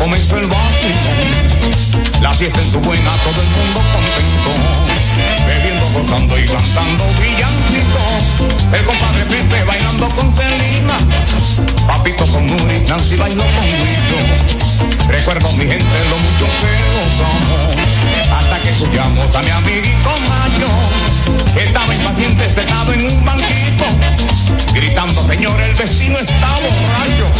Comenzó el vacío La fiesta en su buena, todo el mundo contento Bebiendo, gozando y cantando villancito El compadre Pepe bailando con Celina Papito con Nuris, Nancy bailó con Guido Recuerdo mi gente lo mucho que gozamos hasta que escuchamos a mi amiguito Mayo, que estaba impaciente sentado en un banquito, gritando, señor, el vecino está borracho.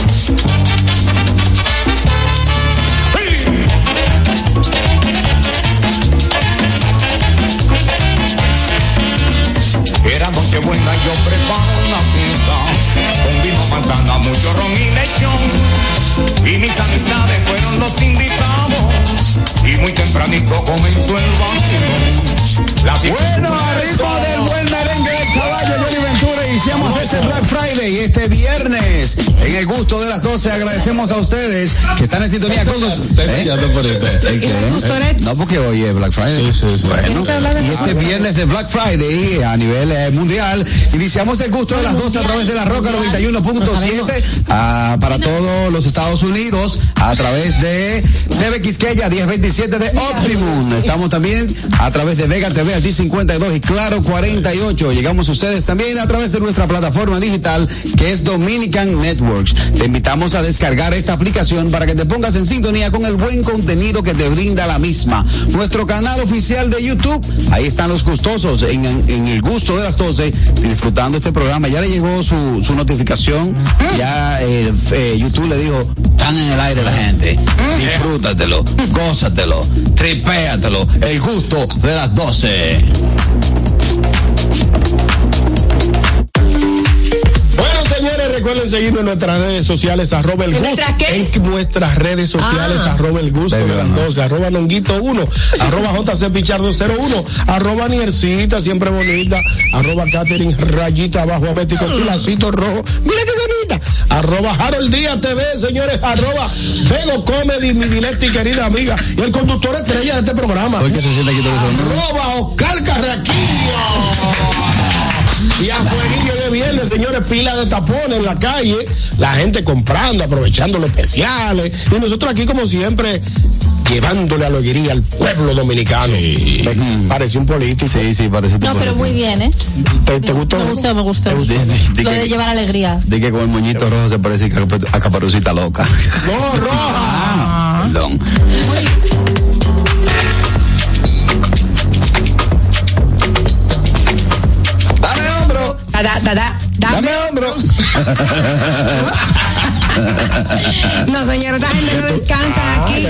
Era noche buena yo preparo una fiesta con vino, manzana, mucho ron y lechón. Y mis amistades fueron los invitados y muy tempranito comenzó el vacilón. La Bueno, ritmo del buen merengue del caballo, Johnny Ventura, iniciamos este Black Friday, este viernes, en el gusto de las 12. Agradecemos a ustedes que están en sintonía con. ¿El qué? No, porque hoy es Black Friday. Sí, sí, sí. Bueno, y este viernes de Black Friday a nivel eh, mundial, iniciamos el gusto de las 12 a través de la Roca 91.7 ah, para todos los Estados Unidos, a través de TV Quisqueya 1027 de Optimum. Estamos también a través de Vega TV al 52 y Claro 48. Llegamos a ustedes también a través de nuestra plataforma digital que es Dominican Networks. Te invitamos a descargar esta aplicación para que te pongas en sintonía con el buen contenido que te brinda la misma. Nuestro canal oficial de YouTube, ahí están los gustosos en, en el gusto de las 12 disfrutando este programa. Ya le llegó su, su notificación, ya eh, eh, YouTube le dijo, están en el aire la gente, disfrútatelo, gózatelo, tripéatelo, el gusto de las 12. Bueno, señores, recuerden seguirnos en nuestras redes sociales, arroba el ¿En gusto. nuestras? En nuestras redes sociales, Ah. arroba el gusto de las 12, arroba Nonguito 1, arroba JC Pichardo 01, arroba Niercita, siempre bonita, arroba Catherine Rayita abajo a Betty con su lacito rojo. Mira qué bonita. Arroba Harold Díaz TV, señores, arroba Vego Comedy, mi directa y querida amiga, y el conductor estrella de este programa. Hoy que se siente aquí todo eso. Arroba Oscar Carraquillo. Y a fueguillo de viernes, señores, pila de tapones en la calle, la gente comprando, aprovechando los especiales, y nosotros aquí como siempre, llevándole alegría al pueblo dominicano. Me Pareció un político. Sí, sí, parece No, pero muy bien, ¿eh? ¿Te, te gustó? Me gustó, me gustó. Di- di- di Lo que- de llevar alegría. Di que con el moñito rojo se parece a Cap- a Caparucita Loca. No, roja. Perdón. Dame Da, da, da, da, dame dame. hombro. No, señora, esta gente no descansa aquí.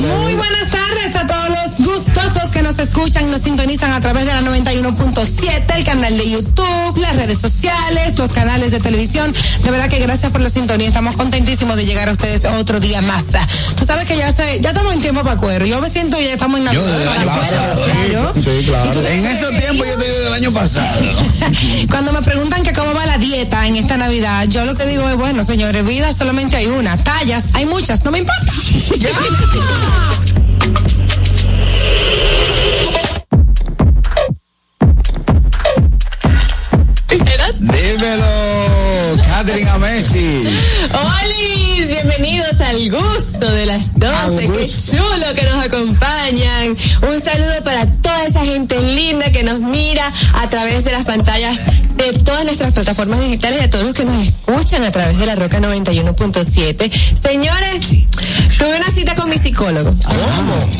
Muy buenas tardes a todos los gustosos que nos escuchan y nos sintonizan a través de la 91.7, el canal de YouTube, las redes sociales, los canales de televisión. De verdad que gracias por la sintonía. Estamos contentísimos de llegar a ustedes otro día más. Tú sabes que ya se, ya estamos en tiempo para cuero. Yo me siento ya estamos en Navidad. desde el año pasado. claro. Sí, claro. En esos tiempos yo estoy desde el año pasado. Cuando me preguntan que cómo va la dieta en esta Navidad, yo lo que digo es, bueno, señores, vida solamente hay una. Tallas, hay muchas, no me importa. Dímelo, Catherine Amesti. ¡Holis! Bienvenidos al gusto de las 12. Qué chulo que nos acompañan. Un saludo para toda esa gente linda que nos mira a través de las pantallas de todas nuestras plataformas digitales y a todos los que nos escuchan a través de la Roca 91.7. Señores, tuve una cita con mi psicólogo.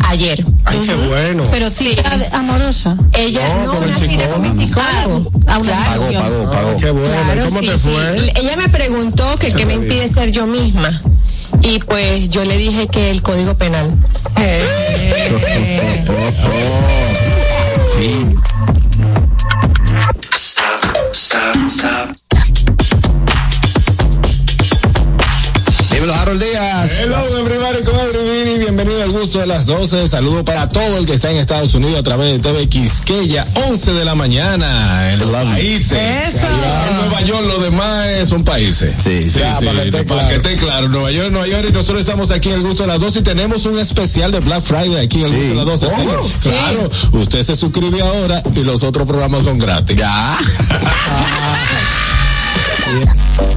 Ayer. Ay, qué bueno. Pero sí. amorosa. Ella No, no, con el una cita con mi psicólogo. A una Claro. Pagó, pagó, Ah, pagó. qué bueno. Claro, ¿Y ¿Cómo sí, te sí. fue? Ella me preguntó que qué me impide ser yo misma y pues yo le dije que el código penal. Eh. stop, stop, stop. Dímelo, Harold Díaz. Hello, everybody, ¿cómo gusto de las 12. Saludo para todo el que está en Estados Unidos a través de TV Quisqueya, 11 de la mañana en los países. Eso. En Nueva York, los demás son países. Sí, sí, Ya, sí, para que esté para claro. que esté claro. Nueva York, Nueva York, y nosotros estamos aquí en el gusto de las 12 y tenemos un especial de Black Friday aquí en el Sí. gusto de las 12. Sí, Sí. Claro, usted se suscribe ahora y los otros programas son gratis. Ya.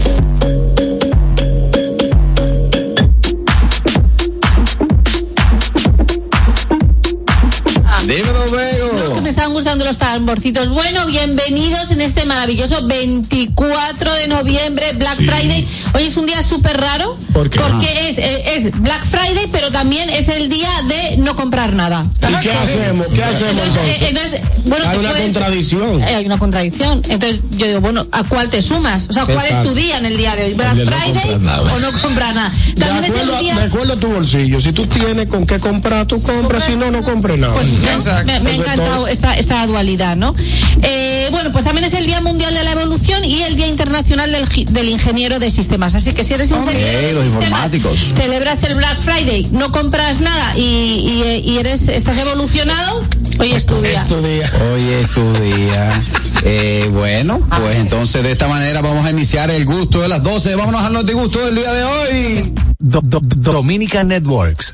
los tamborcitos. Bueno, bienvenidos en este maravilloso 24 de noviembre, Black Friday. Hoy es un día súper raro. ¿Por qué? Porque es, eh, es Black Friday, pero también es el día de no comprar nada. ¿Y qué hacemos? ¿Qué hacemos Entonces, eh, entonces? bueno, Hay una puedes- contradicción. Eh, hay una contradicción. Entonces yo digo, bueno, ¿a cuál te sumas? O sea, ¿cuál Exacto. es tu día en el día de hoy? ¿Black de Friday o no comprar nada? De También es acuerdo, el a- día... de acuerdo a tu bolsillo. Si tú tienes con qué comprar, tú compras. Si no, no compres nada. Pues me, me- me ha es encantado esta, esta dualidad, ¿no? Eh, bueno, pues también es el Día Mundial de la Evolución y el Día Internacional del, Ingeniero de Sistemas. Así que si eres ingeniero de los sistemas, informáticos. celebras el Black Friday, no compras nada y, y- y eres estás evolucionado, hoy es tu día. Es tu día. Hoy es tu día. Eh, bueno, pues entonces de esta manera vamos a iniciar el gusto de las 12. Vámonos al notigusto del día de hoy. Do- do- Dominica Networks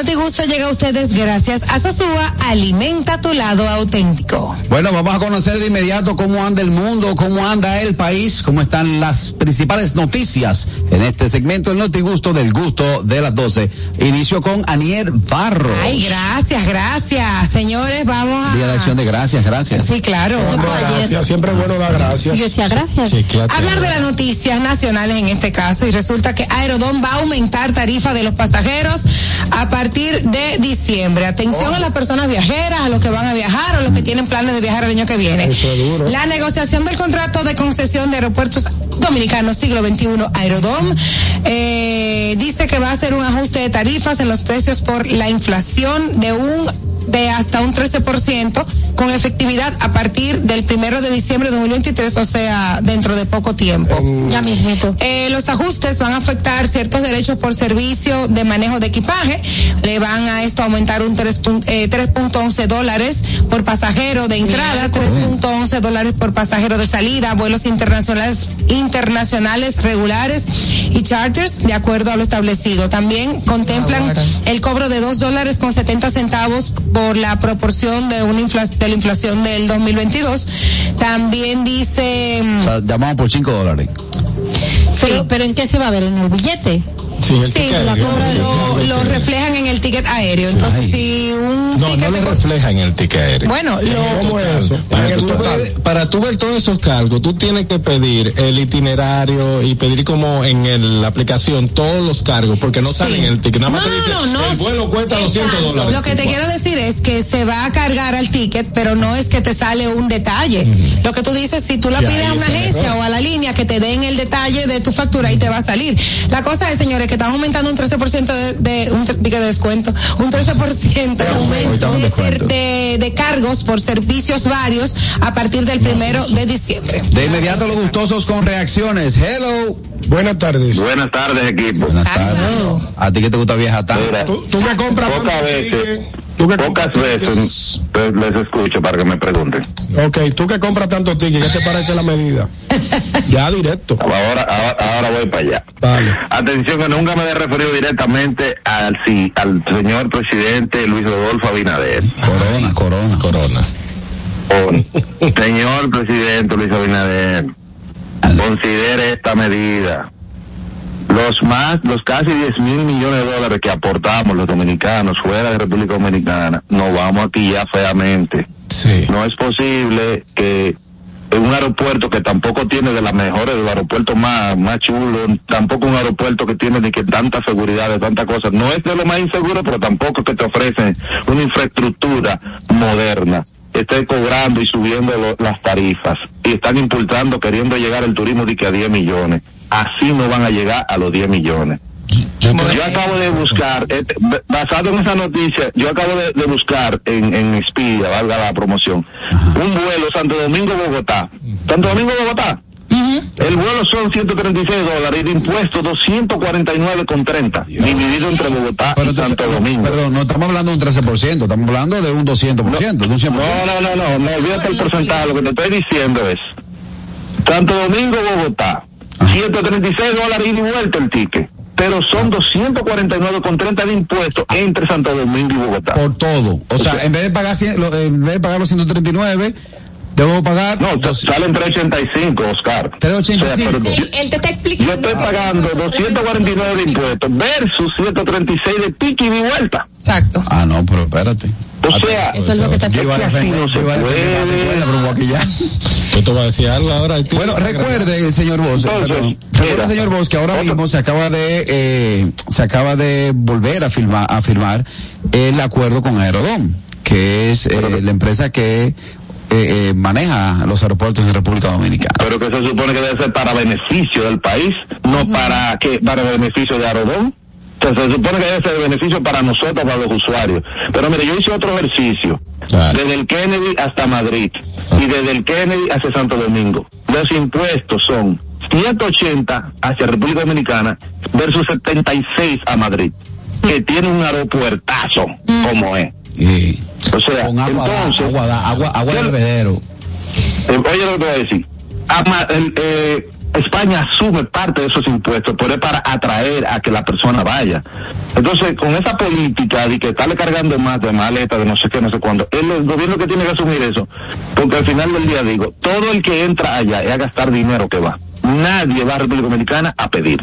El Notigusto llega a ustedes gracias a Sosúa, alimenta tu lado auténtico. Bueno, vamos a conocer de inmediato cómo anda el mundo, cómo anda el país, cómo están las principales noticias en este segmento, el notigusto del gusto de las 12. Inicio con Anier Barro. Ay, gracias, gracias. Señores, vamos a... Día de acción de gracias, gracias. Sí, claro. Gracias. Siempre es bueno dar gracias. Yo decía gracias. Chequeate. Hablar de las noticias nacionales en este caso y resulta que Aerodón va a aumentar tarifa de los pasajeros a partir de diciembre. Atención a las personas viajeras, a los que van a viajar o los que tienen planes de viajar el año que viene. Eso es duro. La negociación del contrato de concesión de aeropuertos dominicanos siglo XXI Aerodom eh, dice que va a hacer un ajuste de tarifas en los precios por la inflación de un de hasta un 13% con efectividad a partir del primero de diciembre de 2023, o sea, dentro de poco tiempo. Ya mismito. Eh, los ajustes van a afectar ciertos derechos por servicio de manejo de equipaje. Le van a esto aumentar un 3 pun- eh, 3.11 dólares por pasajero de entrada, 3.11 dólares por pasajero de salida, vuelos internacionales, internacionales regulares y charters de acuerdo a lo establecido. También contemplan el cobro de 2 dólares con 70 centavos por la proporción de una infla- de la inflación del 2022. También dice mm, O sea, llamamos por 5 dólares. Pero, pero ¿en qué se va a ver? ¿En el billete? Sí, el Sí, ticket la aéreo. cobra lo, lo reflejan en el ticket aéreo. Entonces, Ay. si un No, ticket no lo co- refleja en el ticket aéreo. bueno, lo ¿Cómo es eso? Para, el tú ver, para tú ver todos esos cargos, tú tienes que pedir el itinerario y pedir como en el- la aplicación todos los cargos, porque no salen en el ticket. Nada más No, te no, dice, no, no. el vuelo cuesta 200 dólares. Lo que te quiero decir es que se va a cargar al ticket, pero no es que te sale un detalle. Lo que tú dices, si tú la Sí, pides a una agencia mejor. o a la línea que te den el detalle de tu factura y te va a salir. La cosa es, señores, que están aumentando un 13% de, de un de descuento, un 13% de, un de, cargos por servicios varios a partir del primero de diciembre. De inmediato los gustosos con reacciones. Hello. Buenas tardes. Buenas tardes, equipo. Buenas tardes. A ti que te gusta viajar tanto. Mira, Tú, tú que compras pocas veces, pocas veces pues, les escucho para que me pregunten. Ok, tú que compras tanto ticket, ¿qué te parece la medida? ya directo. Ahora, ahora, ahora voy para allá. Vale. Atención, que nunca me he referido directamente al, sí, al señor presidente Luis Rodolfo Abinader. Corona, corona. Corona. O, señor presidente Luis Abinader, considere esta medida. Los más, los casi 10 mil millones de dólares que aportamos los dominicanos fuera de República Dominicana, nos vamos aquí ya feamente. Sí. No es posible que en un aeropuerto que tampoco tiene de las mejores, de los aeropuertos más, más chulos, tampoco un aeropuerto que tiene ni que tanta seguridad, de tantas cosas. No es de lo más inseguro, pero tampoco que te ofrecen una infraestructura moderna. Esté cobrando y subiendo lo- las tarifas. Y están impulsando, queriendo llegar el turismo de que a 10 millones. Así no van a llegar a los 10 millones. Yo Yo acabo de buscar, eh, basado en esa noticia, yo acabo de, de buscar en, en Expedia, valga la promoción, un vuelo Santo Domingo-Bogotá. Santo Domingo-Bogotá. El vuelo son 136 dólares y de impuestos 249,30, dividido entre Bogotá Pero y te- Santo Domingo. Perdón, no estamos hablando de un 13%, estamos hablando de un 200%, de un 100%. No, no, no, no, no olvídate el porcentaje. Lo que te estoy diciendo es Santo Domingo, Bogotá, 136 dólares y de vuelta el ticket. Pero son 249,30 de impuestos entre Santo Domingo y Bogotá. Por todo. O sea, en vez de pagar, en vez de pagar los 139, debo pagar No, sa- salen 385, Oscar. 385. O sea, Él, él te está explicando. yo estoy pagando 249 de impuestos versus 136 de ticket y de vuelta. Exacto. Ah, no, pero espérate. O sea, Eso es lo que te Yo iba a defender, no yo iba a defender. Yo te voy a decir algo ahora. Bueno, recuerde, señor perdón, recuerde, señor Vos, que ahora otro- mismo se acaba de, eh, se acaba de volver a firmar, a firmar el acuerdo con Aerodón, que es eh, la empresa que eh, eh, maneja los aeropuertos en República Dominicana. pero que se supone que debe ser para beneficio del país, no para que para beneficio de Arodón. Entonces se supone que debe ser beneficio para nosotros, para los usuarios. Pero mire, yo hice otro ejercicio, desde el Kennedy hasta Madrid y desde el Kennedy hacia Santo Domingo. Los impuestos son 180 hacia República Dominicana versus 76 a Madrid, que tiene un aeropuertazo como es. Y O sea, con agua, entonces, agua, agua, agua de bebedero. eh, oye lo que te voy a decir. Ama- el, eh, España asume parte de esos impuestos, pero es para atraer a que la persona vaya. Entonces, con esa política de que estarle cargando más de maleta, de no sé qué, no sé cuándo, es el gobierno que tiene que asumir eso. Porque al final del día digo, todo el que entra allá es a gastar dinero que va. Nadie va a República Dominicana a pedir.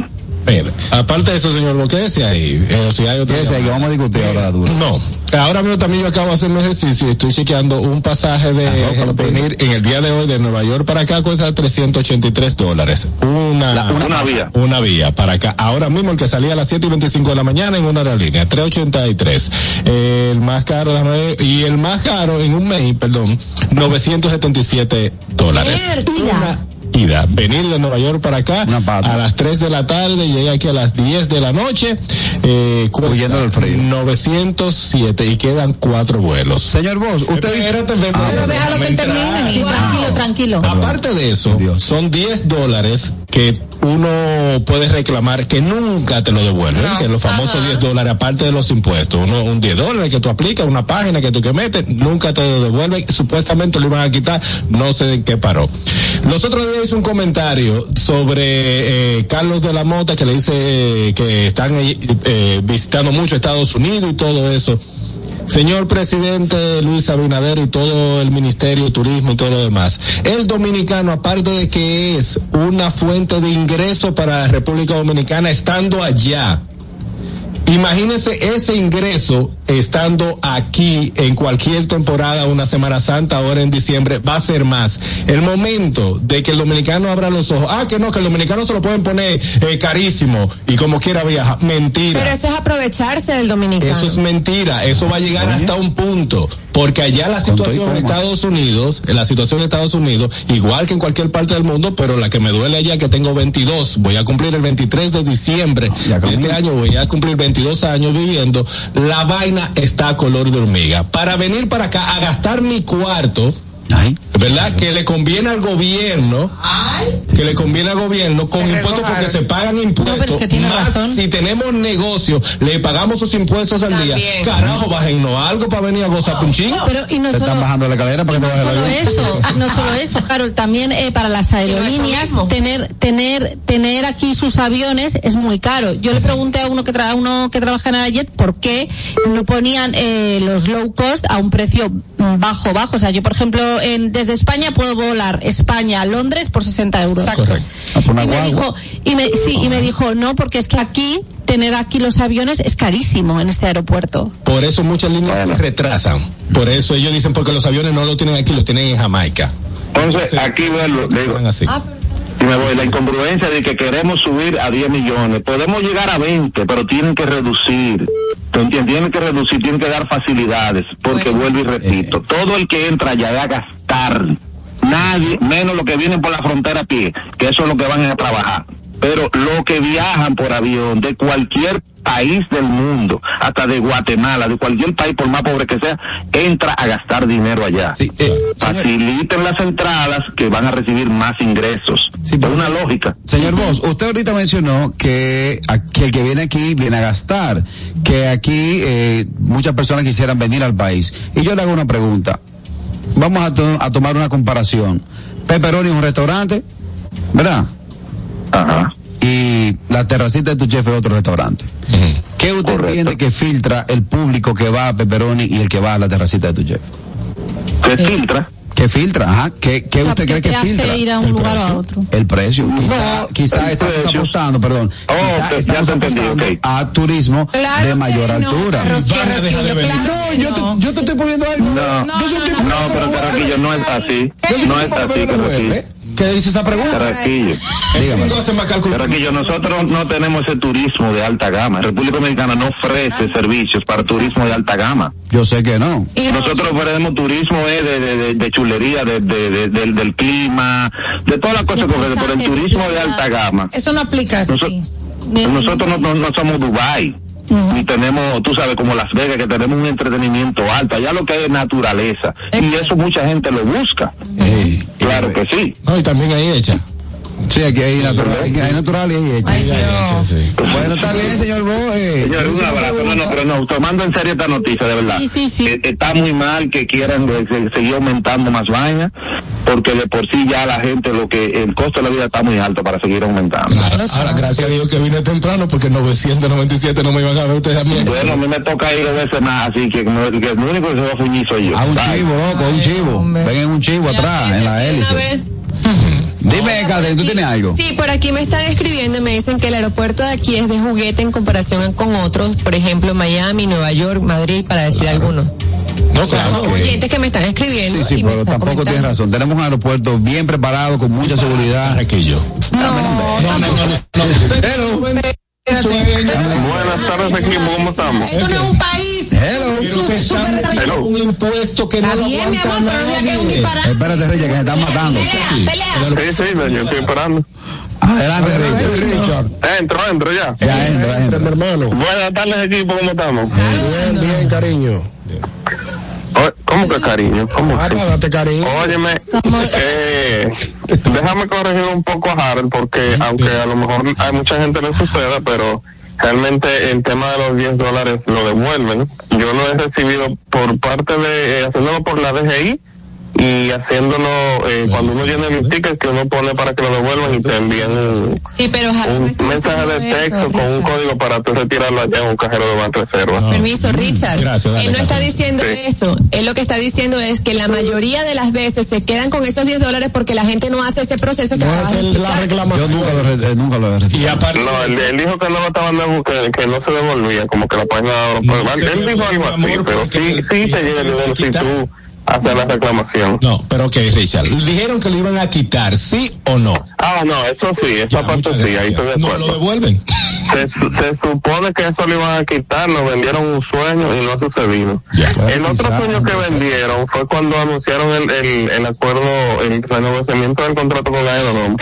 Mira, aparte de eso, señor, lo que decía ahí, eh, o si hay otra que vamos a discutir ahora la dura. No, ahora mismo también yo acabo de hacer mi ejercicio y estoy chequeando un pasaje de Arrópalo, venir en el día de hoy de Nueva York para acá cuesta 383 dólares. Una, La- una vía. Una vía para acá. Ahora mismo el que salía a las 7 y 25 de la mañana en una aerolínea, 383. Eh, el más caro, ver, y el más caro en un mes, perdón, 977 dólares. Una ida, venir de Nueva York para acá a las 3 de la tarde, llegué aquí a las 10 de la noche, eh, Huyendo del frío. 907 y quedan cuatro vuelos. Señor Vos, usted dice... Ah, Pero déjalo que termine. Sí, tranquilo, tranquilo. Aparte de eso, son 10 dólares que uno puede reclamar que nunca te lo devuelven, que los famosos 10 dólares, aparte de los impuestos, uno, un 10 dólares que tú aplicas, una página que tú que metes, nunca te lo devuelven, supuestamente lo iban a quitar, no sé en qué paró. Los otros días hice un comentario sobre eh, Carlos de la Mota que le dice eh, que están eh, visitando mucho Estados Unidos y todo eso. Señor presidente Luis Abinader y todo el Ministerio de Turismo y todo lo demás, el dominicano, aparte de que es una fuente de ingreso para la República Dominicana estando allá, imagínese ese ingreso estando aquí en cualquier temporada, una Semana Santa, ahora en diciembre, va a ser más. El momento de que el dominicano abra los ojos, ah, que no, que el dominicano se lo pueden poner eh, carísimo y como quiera viajar, mentira. Pero eso es aprovecharse del dominicano. Eso es mentira, eso va a llegar hasta un punto, porque allá la situación en Estados Unidos, la situación en Estados Unidos, igual que en cualquier parte del mundo, pero la que me duele allá que tengo 22, voy a cumplir el 23 de diciembre de este año, voy a cumplir 22 años viviendo, la vaina está a color de hormiga. Para venir para acá a gastar mi cuarto, Ay. ¿verdad? Que le conviene al gobierno, que le conviene al gobierno con Se impuestos porque se pagan impuestos. pero es que tiene más razón. si tenemos negocio, le pagamos sus impuestos al día. También. Carajo, bájennos algo para venir a gozar un chingo. Pero y no Te están solo, bajando la escalera para que te no el solo avión. eso, no solo eso, Harold, también eh, para las aerolíneas mismo. tener tener tener aquí sus aviones es muy caro. Yo le pregunté a uno que tra a uno que trabaja en Ajet por qué no ponían eh, los low cost a un precio bajo bajo. O sea, yo por ejemplo en, desde España puedo volar España a Londres por 60 euros. Exacto. Ah, y me dijo y me sí y me dijo no porque es que aquí tener aquí los aviones es carísimo en este aeropuerto. Por eso muchas líneas se retrasan. Por eso ellos dicen porque los aviones no lo tienen aquí, lo tienen en Jamaica. Entonces, aquí vuelvo, digo, así. y me voy, la incongruencia de que queremos subir a 10 millones. Podemos llegar a 20, pero tienen que reducir. Tienen que reducir, tienen que dar facilidades, porque vuelvo y repito, todo el que entra allá va a gastar. Nadie, menos los que vienen por la frontera a pie, que eso es lo que van a trabajar. pero los que viajan por avión de cualquier país del mundo, hasta de Guatemala, de cualquier país, por más pobre que sea, entra a gastar dinero allá. Sí, eh, señor, Faciliten las entradas que van a recibir más ingresos. Sí, pero- una lógica. señor Vos, usted ahorita mencionó que, el que viene aquí viene a gastar, que aquí eh, muchas personas quisieran venir al país. Y yo le hago una pregunta. Vamos a, to- a tomar una comparación. Pepperoni es un restaurante, ¿verdad? Ajá. Y la terracita de tu chef es otro restaurante. ¿Qué usted Correcto. entiende que filtra el público que va a Pepperoni y el que va a la terracita de tu chef? Se filtra. ¿Qué filtra? Ajá. ¿Qué, qué O sea, usted ¿qué cree que te filtra? ir a un El lugar o a precio. otro? El precio. Quizá, No, quizá el estamos precio. apostando, perdón. Oh, quizá te- estamos te apostando ok. a turismo Claro de mayor no, altura. De claro No, yo te, no. yo te estoy poniendo algo. No. yo soy tipo No, pero Carraquillo no es así. No es así, Carraquillo. ¿Qué dice esa pregunta? Carraquillo. Dígame. Entonces me calculo. Carraquillo, nosotros no tenemos ese turismo de alta gama. República Dominicana no ofrece servicios para turismo de alta gama. Yo sé que no. Y no- Nosotros ofrecemos turismo eh, de, de, de, de chulería, de, de, de- del, del clima, de todas las cosas que ofrecen, pero el turismo de alta gama. Eso no aplica aquí. Ni Nosotros no, no, no somos Dubai ni tenemos, tú sabes, como Las Vegas, que tenemos un entretenimiento alto. Allá lo que hay es naturaleza. Y eso mucha gente lo busca. Sí. Claro que sí. No, y también ahí hecha. Sí, aquí hay natural, hay natural y hay hecho. Ay, Dios. Sí. Bueno, está bien, señor Bo. Eh, Señor, un abrazo. No, no, pero no, tomando en serio esta noticia, de verdad. Sí, sí, sí. Eh, está muy mal que quieran eh, se- seguir aumentando más vaina, porque de por sí ya la gente, lo que el costo de la vida está muy alto para seguir aumentando. Claro. Ahora, gracias a Dios que vine temprano porque 997 no me iban a ver ustedes a mí. Bueno, a mí me toca ir dos veces más, así que, no- que el único que se va a fuñir soy yo. A un Bye. chivo, loco, a un chivo. hombre. Ven en un chivo atrás, en la hélice. Dime, Catherine, ¿tú tienes algo? Sí, por aquí me están escribiendo y me dicen que el aeropuerto de aquí es de juguete en comparación con otros, por ejemplo, Miami, Nueva York, Madrid, para decir algunos. No, Son claro. oyentes que me están escribiendo. Sí, sí, pero tampoco tienes razón. Tenemos un aeropuerto bien preparado, con mucha seguridad. Carraquillo. No, Buenas tardes, equipo, ¿cómo estamos? esto no es un país. Hello. Un impuesto que no lo bien, mi amor, pero ya que es un disparate. Espérate, Reyes, que se están matando. Pelea, pelea. Sí, sí, yo estoy esperando. Adelante, Reyes. Richard. Entro, entro ya. Ya entra, Mi entra. hermano. Buenas tardes, equipo, ¿cómo estamos? Bien, bien, cariño. ¿Cómo que cariño? ¿Cómo Ah, que? date cariño. Óyeme, eh, déjame corregir un poco a Harold porque aunque a lo mejor hay mucha gente le suceda, pero realmente el tema de los 10 dólares lo devuelven. Yo lo he recibido por parte de, eh, haciéndolo por la DGI y haciéndolo eh, cuando uno llena el ticket que uno pone para que lo devuelvan y te envían un, Sí, pero un mensaje de texto eso, con un Richard. código para tú retirarlo allá en un cajero de Banreserva. Permiso, Richard. Gracias, dale, él no está diciendo Sí. eso. Él lo que está diciendo es que la mayoría de las veces se quedan con esos 10 dólares porque la gente no hace ese proceso que No acabas es de el- la. Yo reclamación. nunca lo, eh, nunca lo he aparte. No, él, él dijo que no lo estaban que, que no se devolvía, como que la página No él, se él dijo algo así, pero sí, te- sí te llega el dinero si tú haces la reclamación. No, pero ok, Richard. Dijeron que lo iban a quitar, ¿sí o no? Ah, no, eso sí, esa Ya, parte sí, ahí estoy de No lo acuerdo. devuelven. Se, su- se supone que eso lo iban a quitar, nos vendieron un sueño y no ha sucedido. Ya. El otro quizá, sueño que vendieron fue cuando anunciaron el, el, el acuerdo, el renegociamiento del contrato con Aerodom,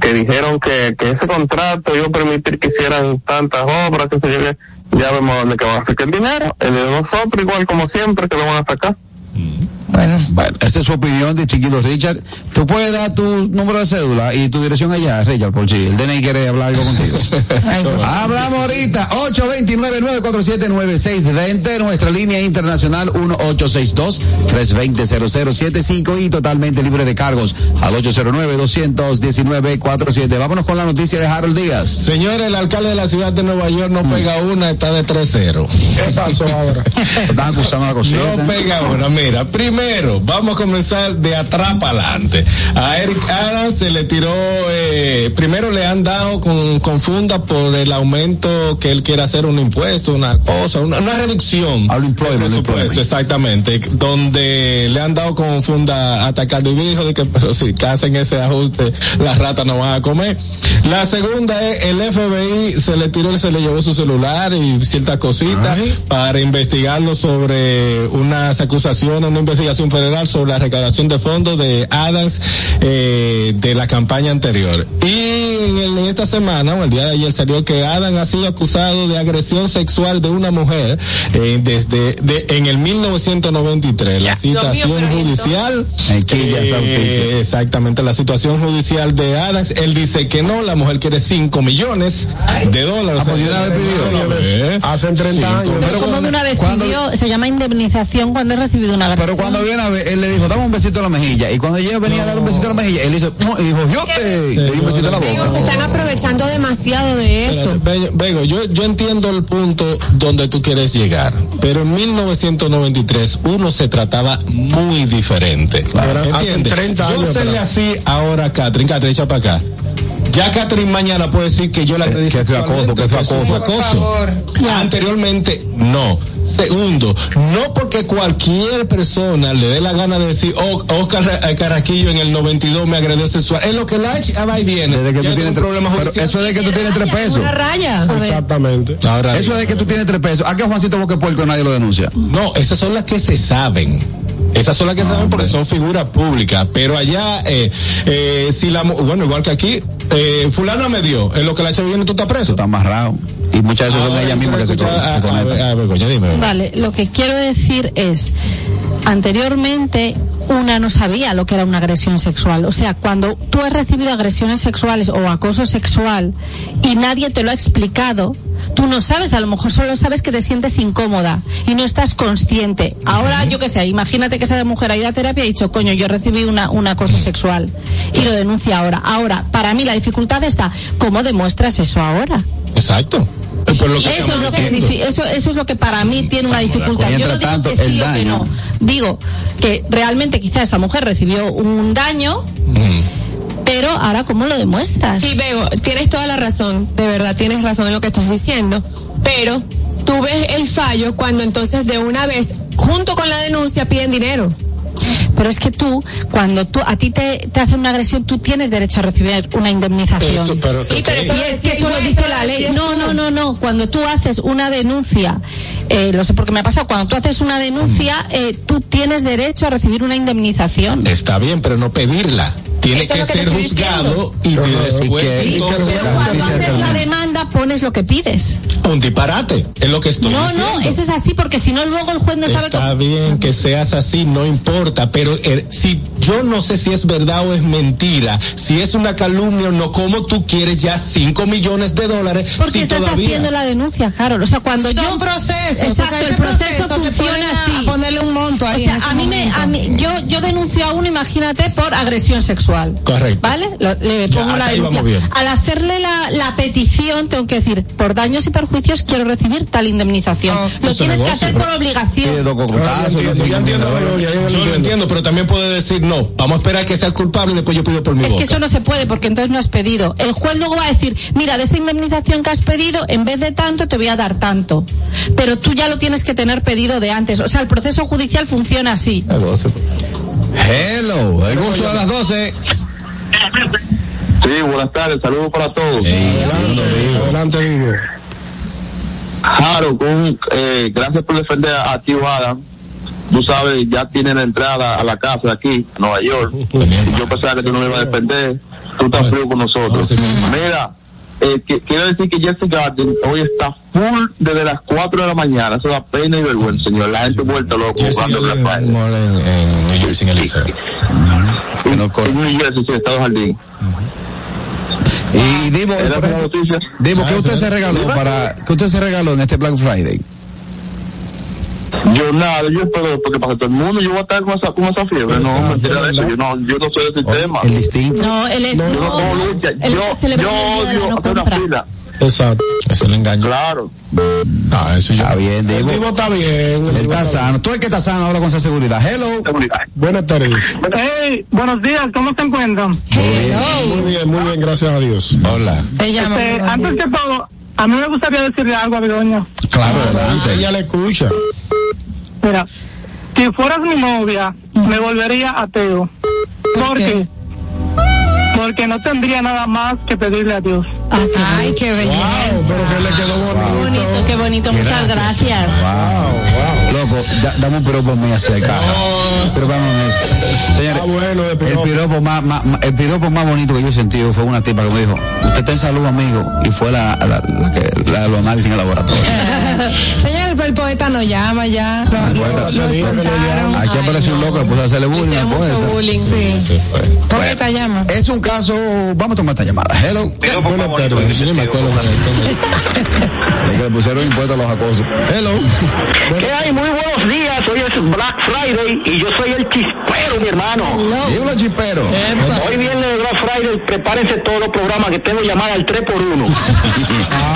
que dijeron que, que ese contrato iba a permitir que hicieran tantas obras, que se llegue, ya vemos dónde que van a sacar el dinero, el de nosotros igual como siempre que lo van a sacar. Bueno. Bueno, esa es su opinión de chiquito Richard. Tú puedes dar tu número de cédula y tu dirección allá, Richard, por si el DNI quiere hablar algo contigo. Hablamos ahorita, 829-947-9620, nuestra línea internacional 1862-320-0075 y totalmente libre de cargos al 809-219-47. Vámonos con la noticia de Harold Díaz. Señor, el alcalde de la ciudad de Nueva York no pega una, está de 3-0. ¿Qué pasó ahora? Están acusando la cosita. No pega una. Mira, primero, vamos a comenzar de atrás para adelante. A Eric Adams se le tiró, eh, primero le han dado con, con funda por el aumento que él quiere hacer un impuesto, una cosa, una, una reducción. Al presupuesto, employment. exactamente. Donde le han dado con funda hasta Cardi B dijo de que, pero si hacen ese ajuste, las ratas no van a comer. La segunda es el FBI se le tiró, se le llevó su celular y ciertas cositas para investigarlo sobre unas acusaciones, una investigación federal sobre la recaudación de fondos de Adams eh, de la campaña anterior. Y en, el- en esta semana o el día de ayer salió que Adam ha sido acusado de agresión sexual de una mujer eh, desde de, en el 1993. La ¿y judicial. Eh, exactamente, la situación judicial de Adams. Él dice que no, la mujer quiere 5 millones de dólares. Ah, pues. Eh, Hacen 30 años. Pero como de una vez cuando- pidió, se llama indemnización cuando he recibido una agresión. Pero cuando viene a ver, él le dijo, dame un besito a la mejilla. Y cuando ella venía a dar un besito a la mejilla, él hizo, "No", y dijo, yo te, la se están aprovechando demasiado de eso. Bego, yo, yo entiendo el punto donde tú quieres llegar, pero en 1993 uno se trataba muy diferente. Era hace ¿Entiendes? 30 Yo años se le así ahora a Catherine, Catherine, echa para acá. Ya Catherine mañana puede decir que yo la agredí que fue acoso, que fue acoso. acoso. Anteriormente, no. Segundo, no porque cualquier persona le dé la gana de decir, oh, Oscar Carraquillo en el 92 me agredió sexual. Es lo que la ah, va y viene. Desde que tú tienes un tres- problema pero judicial. eso es de que tú tienes tres pesos. Una raya. Exactamente. Ahora Eso es de que tú tienes tres pesos. ¿A qué Juancito Boque Puerco nadie lo denuncia? No, esas son las que se saben. Esas son las que se saben porque son figuras públicas. Pero allá, eh, eh, si la, bueno, igual que aquí, eh, fulano me dio, en lo que la chava viene tú estás preso. Está amarrado. Y muchas veces son Ahora, ellas mismas que se, conectan. a ver, coño, dime. Vale, lo que quiero decir es, anteriormente una no sabía lo que era una agresión sexual. O sea, cuando tú has recibido agresiones sexuales o acoso sexual y nadie te lo ha explicado, tú no sabes, a lo mejor solo sabes que te sientes incómoda y no estás consciente. Ahora, yo qué sé, imagínate que esa mujer ha ido a terapia y ha dicho, coño, yo recibí una, un acoso sexual y lo denuncia ahora. Ahora, para mí la dificultad está, ¿cómo demuestras eso ahora? Exacto. Por lo que Eso es, lo que eso, eso es lo que para mí tiene una dificultad. Yo no digo tanto, que sí o que no. Digo que realmente quizá esa mujer recibió un daño, pero ahora ¿cómo lo demuestras? Sí, Bego, tienes toda la razón, de verdad tienes razón en lo que estás diciendo, pero tú ves el fallo cuando entonces de una vez, junto con la denuncia, piden dinero. Pero es que tú, cuando tú a ti te, te hacen una agresión, tú tienes derecho a recibir una indemnización. Eso, pero, Sí, pero ok. eso Y es que eso lo dice la ley. No, no, no, no. Cuando tú haces una denuncia, eh, lo sé porque me ha pasado, cuando tú haces una denuncia, eh, tú tienes derecho a recibir una indemnización. Está bien, pero no pedirla. Tiene Eso que ser juzgado y Ajá. después Y que- entonces, Pero La cuando haces la demanda, pones lo que pides. un disparate. Es lo que estoy No, diciendo. no, eso es así porque si no luego el juez no sabe Está bien que seas así, no importa, pero eh, si yo no sé si es verdad o es mentira, si es una calumnia o no, ¿cómo tú quieres ya 5 millones de dólares Porque si estás todavía? haciendo la denuncia, Carol. O sea, cuando Son yo procesos. Exacto, o sea, el proceso, funciona así. a ponerle un monto O ahí sea, en ese a mí me, a mí, yo, yo denuncio a uno, imagínate, por agresión sexual. Correcto. ¿Vale? Lo- le pongo la denuncia. Al hacerle la, la petición, tengo que decir, por daños y perjuicios quiero recibir tal indemnización. Oh, lo tienes que hacer por obligación. Ah, cocotazos. entiendo, Yo lo entiendo, pero también puede decir no. Vamos a esperar a que sea el culpable y después yo pido por mi Es boca. que eso no se puede porque entonces no has pedido. El juez luego va a decir, mira, de esa indemnización que has pedido, en vez de tanto, te voy a dar tanto. Pero tú ya lo tienes que tener pedido de antes. O sea, el proceso judicial funciona así. Hello, el gusto de las 12. Sí, buenas tardes, saludos para todos. Adelante, adelante, vivo. Claro, con, eh, gracias por defender a, tío Adam. Tú sabes, ya tiene la entrada a la casa aquí, a Nueva York. Yo pensaba que tú no me ibas a defender. Tú estás frío con nosotros. Mira, eh, que- quiero decir que Jesse Garden hoy está full desde las 4 de la mañana. Eso da pena y vergüenza, señor. La gente vuelta loco jugando en, Black Friday. en- en New Jersey, en Elizabeth. Que no corre. En New Jersey, sí, Estado Jardín. Y Divo, ¿Era por la noticia? Divo, ¿qué Ah, usted se regaló para, qué usted se regaló en este Black Friday? Yo nada, yo espero porque para todo el mundo yo voy a estar con esa, con esa fiebre. No, Exacto, mentira de eso. Yo no, yo no soy de ese tema. El distinto. No, él es Yo no no, lucha. Yo, celebrando yo el la odio no hacer una fila. Exacto. Eso es el engaño. Claro. Ah, eso yo. Está bien, El Divo. vivo está bien. el Él está está sano. Tú el que está sano habla con esa seguridad. Hello. Seguridad. Buenas tardes. Hey, buenos días, ¿cómo se encuentran? Muy bien, muy bien, gracias a Dios. Hola. Te llama. Este, antes que todo, a mí me gustaría decirle algo a Begoña. Claro, adelante. Ella le escucha. Mira, si fueras mi novia, me volvería ateo. ¿Por qué? Porque no tendría nada más que pedirle a Dios. Ay, qué Wow, belleza. pero que le quedó bonito. bonito, qué bonito, muchas gracias. Wow, wow. Loco, da- dame un pero por mí acerca. Pero vamos, señores. Ah, bueno, El piropo. piropo más, más- más- el piropo más bonito que yo he sentido fue una tipa que me dijo, usted está en salud, amigo, y fue la, la, la que, la los análisis en el laboratorio. Señor, el, el poeta no llama ya. Lo, lo, lo lo. Aquí apareció un loco, le puso a hacerle bullying al mucho poeta. bullying. Sí. Poeta llama. Es un caso, vamos a tomar esta llamada. Hello. Buenas tardes. Yo me acuerdo que le pusieron impuestos a los acosos. Hello. ¿Qué hay? Muy buenos días. Hoy es Black Friday y yo soy el chispero, mi hermano. Dímelo, chipero. Hoy viene el Black Friday. Prepárense todos los programas que tengo llamada al 3x1.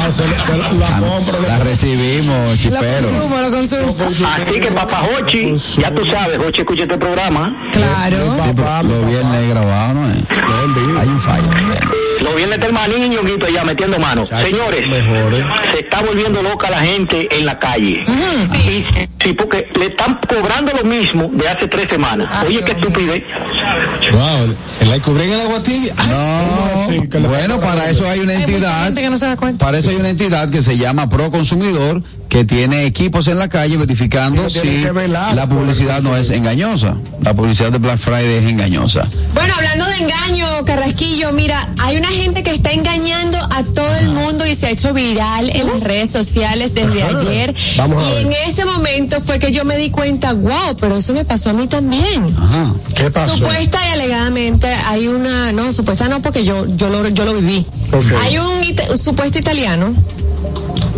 Ah, se, se la compro. La recibimos, Lo chipero. consumo, lo consumo. Así que, papá Hochi, ya tú sabes, Hochi escucha este programa. Claro. Sí, pero los viernes grabados, ¿no? Hay un fallo. Lo viene este hermanillo, Ñonguito, allá metiendo manos. Señores, Mejor, ¿eh? se está volviendo loca la gente en la calle. sí. sí, porque le están cobrando lo mismo de hace tres semanas. Oye, qué estupidez. Wow, el cubren en la guatilla. No, le- bueno, para eso hay una Hay entidad. gente que no se da cuenta. Para eso hay una entidad que se llama Pro Consumidor que tiene equipos en la calle verificando si la publicidad no es engañosa. La publicidad de Black Friday es engañosa. Bueno, hablando de engaño, Carrasquillo, mira, hay una gente que está engañando a todo el mundo y se ha hecho viral en las redes sociales desde Ajá. ayer. Vamos a y ver. en ese momento fue que yo me di cuenta, wow, pero eso me pasó a mí también. Ajá. ¿Qué pasó? Supuesta y alegadamente hay una, no, supuesta no porque yo, yo lo, yo lo viví. Hay un, ita- un supuesto italiano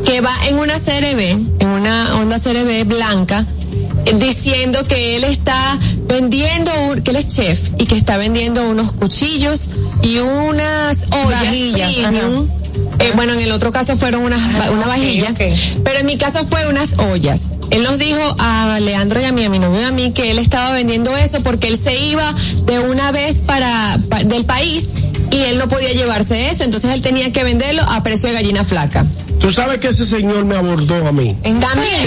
que va en una CRB, en una Honda CRB blanca, diciendo que él está vendiendo, un- que él es chef y que está vendiendo unos cuchillos y unas ollas premium. Eh, bueno, en el otro caso fueron unas, una vajilla, pero en mi caso fue unas ollas. Él nos dijo a Leandro y a mí, a mi novio y a mí, que él estaba vendiendo eso porque él se iba de una vez para, pa- del país y él no podía llevarse eso, entonces él tenía que venderlo a precio de gallina flaca. Tú sabes que ese señor me abordó a mí. ¿En?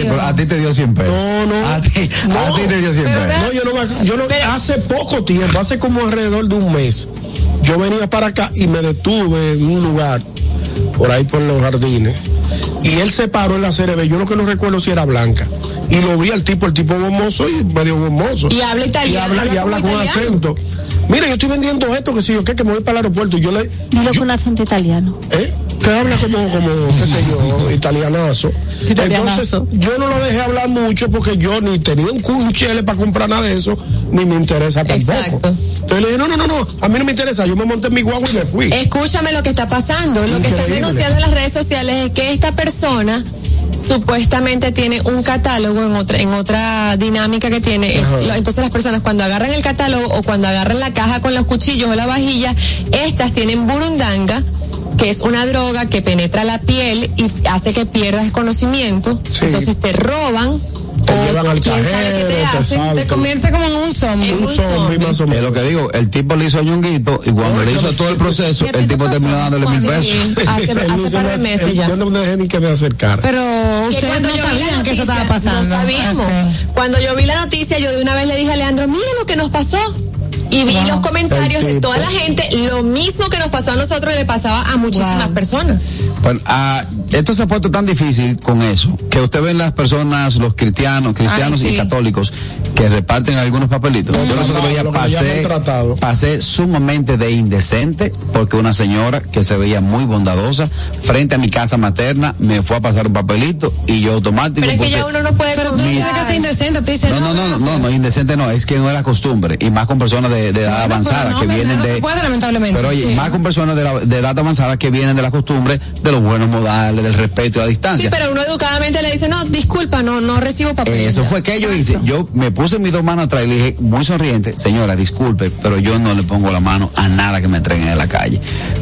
Pero a ti te dio 100 pesos. No, no. A ti, No. a ti te dio 100 Pero pesos. No, yo no, me- yo no, Pero- hace poco tiempo, hace como alrededor de un mes, yo venía para acá y me detuve en un lugar, por ahí por los jardines, y él se paró en la CRB, yo lo que no recuerdo si era blanca, y lo vi al tipo, el tipo gomoso y medio gomoso. Y habla italiano, Y habla, y con italiano. acento. Mira, yo estoy vendiendo esto, que si yo qué, que me voy para el aeropuerto, y yo le... Dilo yo- con acento italiano. ¿Eh? Que habla como, como, qué sé yo, italianazo. Entonces, yo no lo dejé hablar mucho porque yo ni tenía un cunchele para comprar nada de eso, ni me interesa tampoco. Exacto. Entonces le dije, no, no, no, no, a mí no me interesa, yo me monté en mi guagua y me fui. Escúchame lo que está pasando. Lo que están denunciando en las redes sociales es que esta persona supuestamente tiene un catálogo en otra en otra dinámica que tiene Ajá. entonces las personas cuando agarran el catálogo o cuando agarran la caja con los cuchillos o la vajilla estas tienen burundanga que es una droga que penetra la piel y hace que pierdas conocimiento Sí. entonces te roban Te o llevan al cajero, te te hacen. Te convierte como en un zombie. En un un zombie zombie. más o Es menos. lo que digo, el tipo le hizo ñonguito y cuando le hizo todo el proceso, ¿Y a ti el tipo terminó dándole mil pesos. hace, hace par me de meses ya Yo no dejé ni que me acercara. Pero ustedes no sabían que eso estaba pasando. No sabíamos. Cuando yo vi la noticia, yo de una vez le dije a Leandro, mira lo que nos pasó. Y vi Wow. los comentarios de toda la gente, lo mismo que nos pasó a nosotros le pasaba a muchísimas Wow. personas. Bueno, ah, esto se ha puesto tan difícil con eso, que usted ve las personas, los cristianos, cristianos Ay, sí. y católicos, que reparten algunos papelitos. Yo los otros días pasé, tratado. pasé sumamente de indecente, porque una señora que se veía muy bondadosa, frente a mi casa materna, me fue a pasar un papelito y yo automático Pero es que puse- ya uno no puede Pero tú no tienes que ser indecente. Tú dices, no, no, no, no, no, indecente no, es que no es la costumbre, y más con personas de, de edad avanzada no, que vienen de... puede, lamentablemente. Pero oye, Sí. más con personas de, la- de edad avanzada que vienen de la costumbre, de los buenos modales, del respeto y la Sí, distancia. pero uno educadamente le dice, no, disculpa, no, no recibo papel. Eso fue que yo hice. Yo me puse mis dos manos atrás y le dije, muy sonriente, señora, disculpe, pero yo no le pongo la mano a nada que me entreguen en la calle.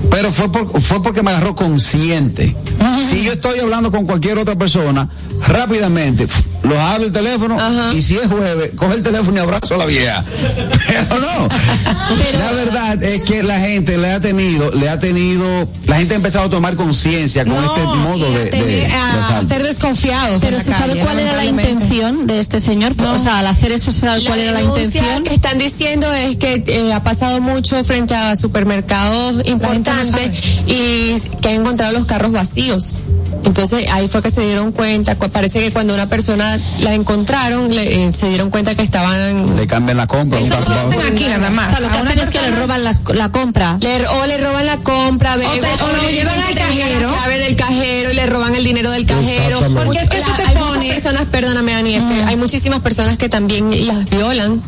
Pero fue, por- fue porque me agarró consciente. Si yo estoy hablando con cualquier otra persona, rápidamente, los hablo el teléfono Ajá. y si es jueves, coge el teléfono y abrazo a la vieja. Pero no. La verdad es que la gente le ha tenido, le ha tenido, la gente ha empezado a tomar conciencia con No, este modo de, de- a ser desconfiados. Pero se sabe cuál era la intención de este señor. O sea, al hacer eso se sabe cuál era la intención. que están diciendo es que eh, ha pasado mucho frente a supermercados importantes y que han encontrado los carros vacíos. Entonces ahí fue que se dieron cuenta, cu- parece que cuando una persona la, encontraron, le- eh, se dieron cuenta que estaban Le cambian la compra. un Eso lo hacen aquí nada O más. sea, lo que A una hacen es que le roban las- la compra. le- o le roban la compra, ve- O te- o le llevan al cajero. La clave del cajero y le roban el dinero del cajero. Porque es que eso te hay pone- muchas personas, perdóname, Ani, es que hay muchísimas personas que también las violan.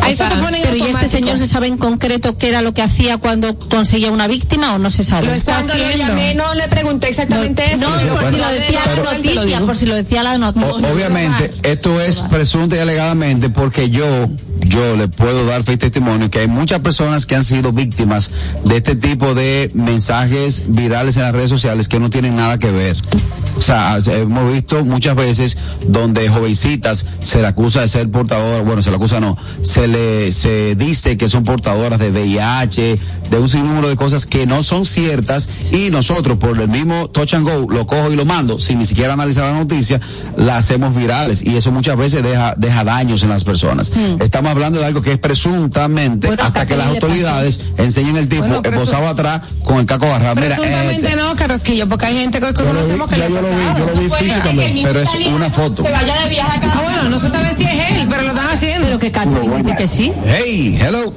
A O eso sea, te ponen Pero ¿y este señor se sabe en concreto qué era lo que hacía cuando conseguía una víctima o no se sabe? Lo está Cuando lo haciendo. llamé no le pregunté exactamente eso. No, por si lo decía la noticia, por si lo decía la noticia. O- obviamente, esto es presunta y alegadamente porque yo, yo le puedo dar fe y testimonio que hay muchas personas que han sido víctimas de este tipo de mensajes virales en las redes sociales que no tienen nada que ver. O sea, se- hemos visto muchas veces donde jovencitas se le acusa de ser portadoras, bueno, se le acusa no, se le, se dice que son portadoras de VIH, de un sinnúmero de cosas que no son ciertas y nosotros por el mismo touch and go lo cojo y lo mando sin ni siquiera analizar la noticia, la hacemos virales y eso muchas veces deja, deja daños en las personas. Estamos hablando de algo que es presuntamente Bueno, hasta que las autoridades enseñen el tipo Bueno, esposado atrás con el caco agarrado. Mira, Presuntamente este, no, Carrasquillo, porque hay gente que Yo lo vi, conocemos que le ha yo lo vi, yo lo vi físicamente. pero es una foto. Se vaya de viaje acá. Ah, bueno, no se sabe si es él, pero lo están haciendo. Pero que Catherine dice que sí. Hey, hello.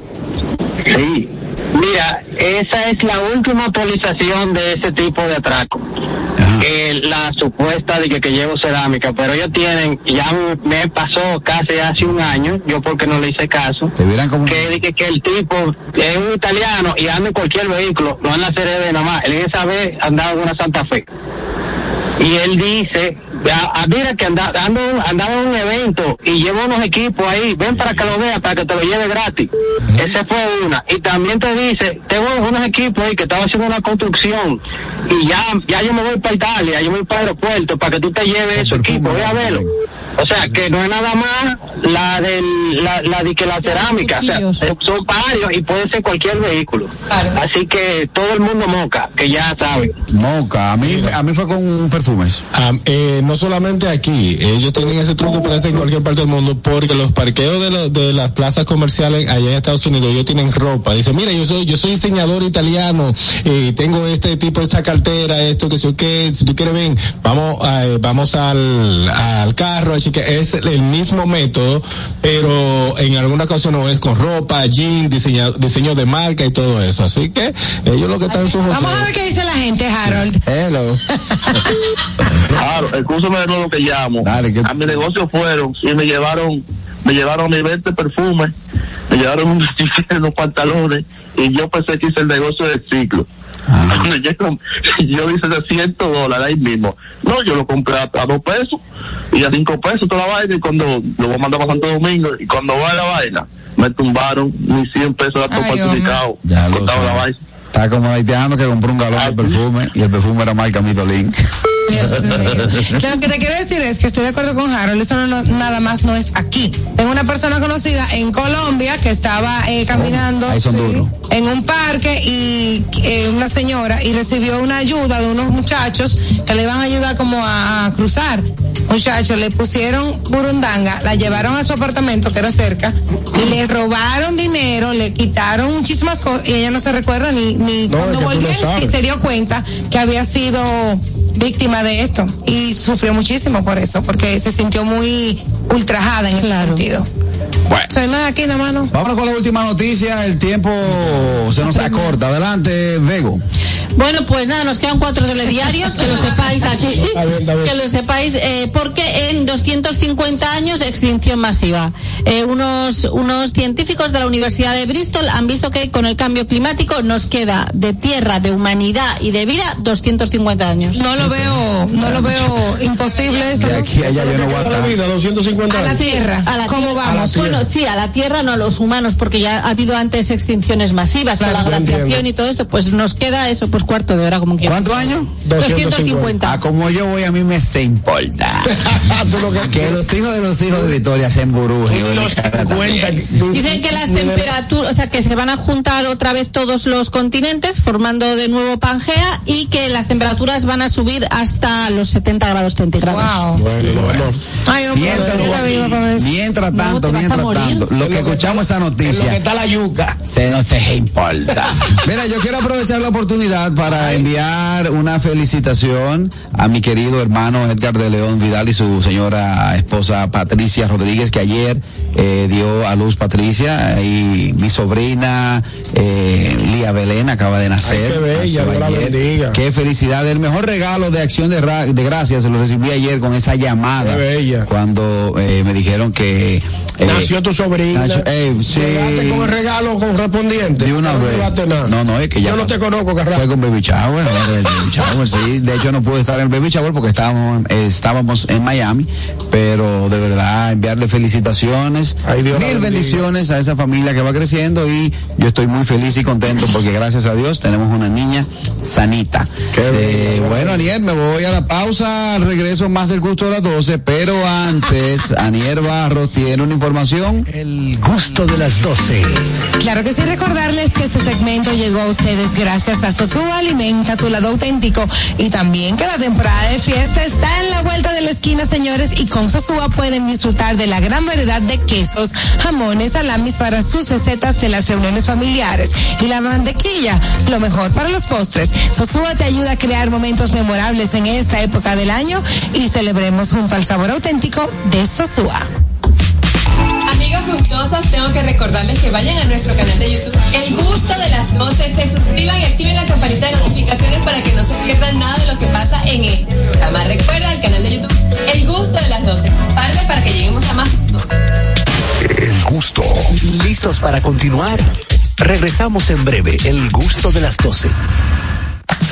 Sí. Mira, esa es la última actualización de ese tipo de atraco. Que la supuesta de que, que llevo cerámica, pero ellos tienen, ya me pasó casi hace un año, yo porque no le hice caso, como que, dije que el tipo es un italiano y anda en cualquier vehículo, no en la CRD nada más, él esa vez andaba en una Santa Fe. Y él dice, "Ah, mira que anda, ando, andaba en un evento y llevo unos equipos ahí, ven para que lo veas, para que te lo lleve gratis. Esa fue una. Y también te dice, tengo unos equipos ahí que estaba haciendo una construcción y ya, ya yo me voy para Italia, yo me voy para el aeropuerto para que tú te lleves esos equipos, ve a verlo. O sea, que no es nada más la del, la, la de que la cerámica, o sea, eh, son varios y puede ser cualquier vehículo. Claro. Así que todo el mundo moca, que ya saben. moca. A mí, a mí fue con perfumes. Ah, eh, no solamente aquí, ellos tienen ese truco parece en cualquier parte del mundo porque los parqueos de, lo- de las plazas comerciales allá en Estados Unidos ellos tienen ropa. Dice, mira, yo soy yo soy diseñador italiano y tengo este tipo, esta cartera, esto que sé yo qué, si tú quieres ven, vamos a- vamos al, al carro, así que es el mismo método, pero en alguna ocasión no es con ropa, jean, diseño, diseño de marca y todo eso. Así que ellos lo que están en su Vamos a ver qué dice la gente, Harold. Hello. Claro, escúchame de nuevo que llamo. Dale, que- A mi negocio fueron y me llevaron, me llevaron mis 20 perfumes, me llevaron unos, unos pantalones y yo pensé que hice el negocio del ciclo. Ah. Llego, yo hice de 100 dólares ahí mismo. No, yo lo compré a, a dos pesos y a cinco pesos toda la vaina y cuando lo voy a mandar para Santo Domingo y cuando va la vaina me tumbaron mis 100 pesos de Ay, certificado. Ya lo la vaina. Está como haitiano que compró un galón de perfume y el perfume era marca Mitolín. Dios mío. Lo que te quiero decir es que estoy de acuerdo con Harold, eso no, nada más no es aquí. Tengo una persona conocida en Colombia que estaba eh, caminando sí, duros. en un parque y eh, una señora y recibió una ayuda de unos muchachos que le iban a ayudar como a, a cruzar. Muchachos, le pusieron burundanga, la llevaron a su apartamento que era cerca, y le robaron dinero, le quitaron muchísimas cosas y ella no se recuerda ni, ni No, cuando volvió sabes. se dio cuenta que había sido víctima de esto y sufrió muchísimo por eso, porque se sintió muy ultrajada en ese sentido. Bueno. Soy aquí nada más, ¿no? Vámonos con la última noticia, el tiempo se nos acorta. Adelante, Vego. Bueno, pues nada, nos quedan cuatro telediarios, que lo sepáis aquí, Está bien, está bien. que lo sepáis, eh, porque en 250 años extinción masiva. Eh, unos, unos científicos de la Universidad de Bristol han visto que con el cambio climático nos queda de tierra, de humanidad y de vida 250 años. No lo veo, no lo veo imposible eso. De aquí a allá yo no voy a la estar. vida, 250 A la tierra. A la ¿Cómo tierra. vamos? Bueno, sí, a la Tierra, no a los humanos, porque ya ha habido antes extinciones masivas Claro, con la glaciación y todo esto, pues nos queda eso, pues cuarto de hora como quieras. ¿Cuántos años? 250. Ah, como yo voy, a mí me se importa. Lo que- que los hijos de los hijos de Victoria se emburujen. Los 50. Dicen que las temperaturas, o sea, que se van a juntar otra vez todos los continentes formando de nuevo Pangea y que las temperaturas van a subir hasta los 70 grados centígrados. Wow. Bueno, no, no. Ay, hombre, Mientras, tanto, mientras tanto, lo que escuchamos esa En lo que noticia, está la yuca. se nos se importa. Mira, yo quiero aprovechar la oportunidad para enviar una felicitación a mi querido hermano Edgar de León Vidal y su señora esposa Patricia Rodríguez, que ayer eh, dio a luz Patricia y mi sobrina eh, Lía Belén acaba de nacer. qué bella, nació Dios la ayer. bendiga. Qué felicidad. El mejor regalo de acción de, ra- de gracias se lo recibí ayer con esa llamada. Qué bella. Cuando eh, me dijeron que... eh, Nació tu sobrina. Eh, sí. Con el regalo correspondiente. De una No vez. No, no, es que ya. Yo no te conozco, Carrasco. Fue con Baby Shower, sí. De hecho, no pude estar en el Baby Shower porque estábamos, estábamos en Miami. Pero de verdad, enviarle felicitaciones. Ay, Dios la mil bendiciones a esa familia que va creciendo y yo estoy muy feliz y contento porque gracias a Dios tenemos una niña sanita. Qué Eh, bueno, Aniel, me voy a la pausa. Al regreso más del gusto de las 12. Pero antes, Aniel Barros tiene una información. El gusto de las 12. Claro que sí, recordarles que este segmento llegó a ustedes gracias a Sosúa Alimenta, tu lado auténtico, y también que la temporada de fiesta está en la vuelta de la esquina, señores, y con Sosúa pueden disfrutar de la gran variedad de quesos, jamones, salamis para sus recetas de las reuniones familiares, y la mantequilla, lo mejor para los postres. Sosúa te ayuda a crear momentos memorables en esta época del año y celebremos junto al sabor auténtico de Sosúa. Amigos gustosos, tengo que recordarles que vayan a nuestro canal de YouTube, El Gusto de las 12, se suscriban y activen la campanita de notificaciones para que no se pierdan nada de lo que pasa en este programa. Recuerda el canal de YouTube, El Gusto de las 12. Comparte para que lleguemos a más. El gusto. ¿Listos para continuar? Regresamos en breve. El gusto de las 12.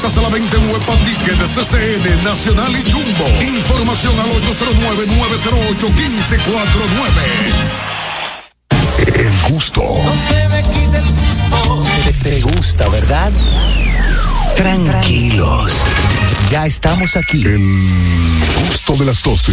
Boletas a la venta en Huepa de CCN, Nacional y Jumbo. Información al 809-908-1549. El gusto. Te, te gusta, ¿verdad? Tranquilos. Ya estamos aquí. El gusto de las 12.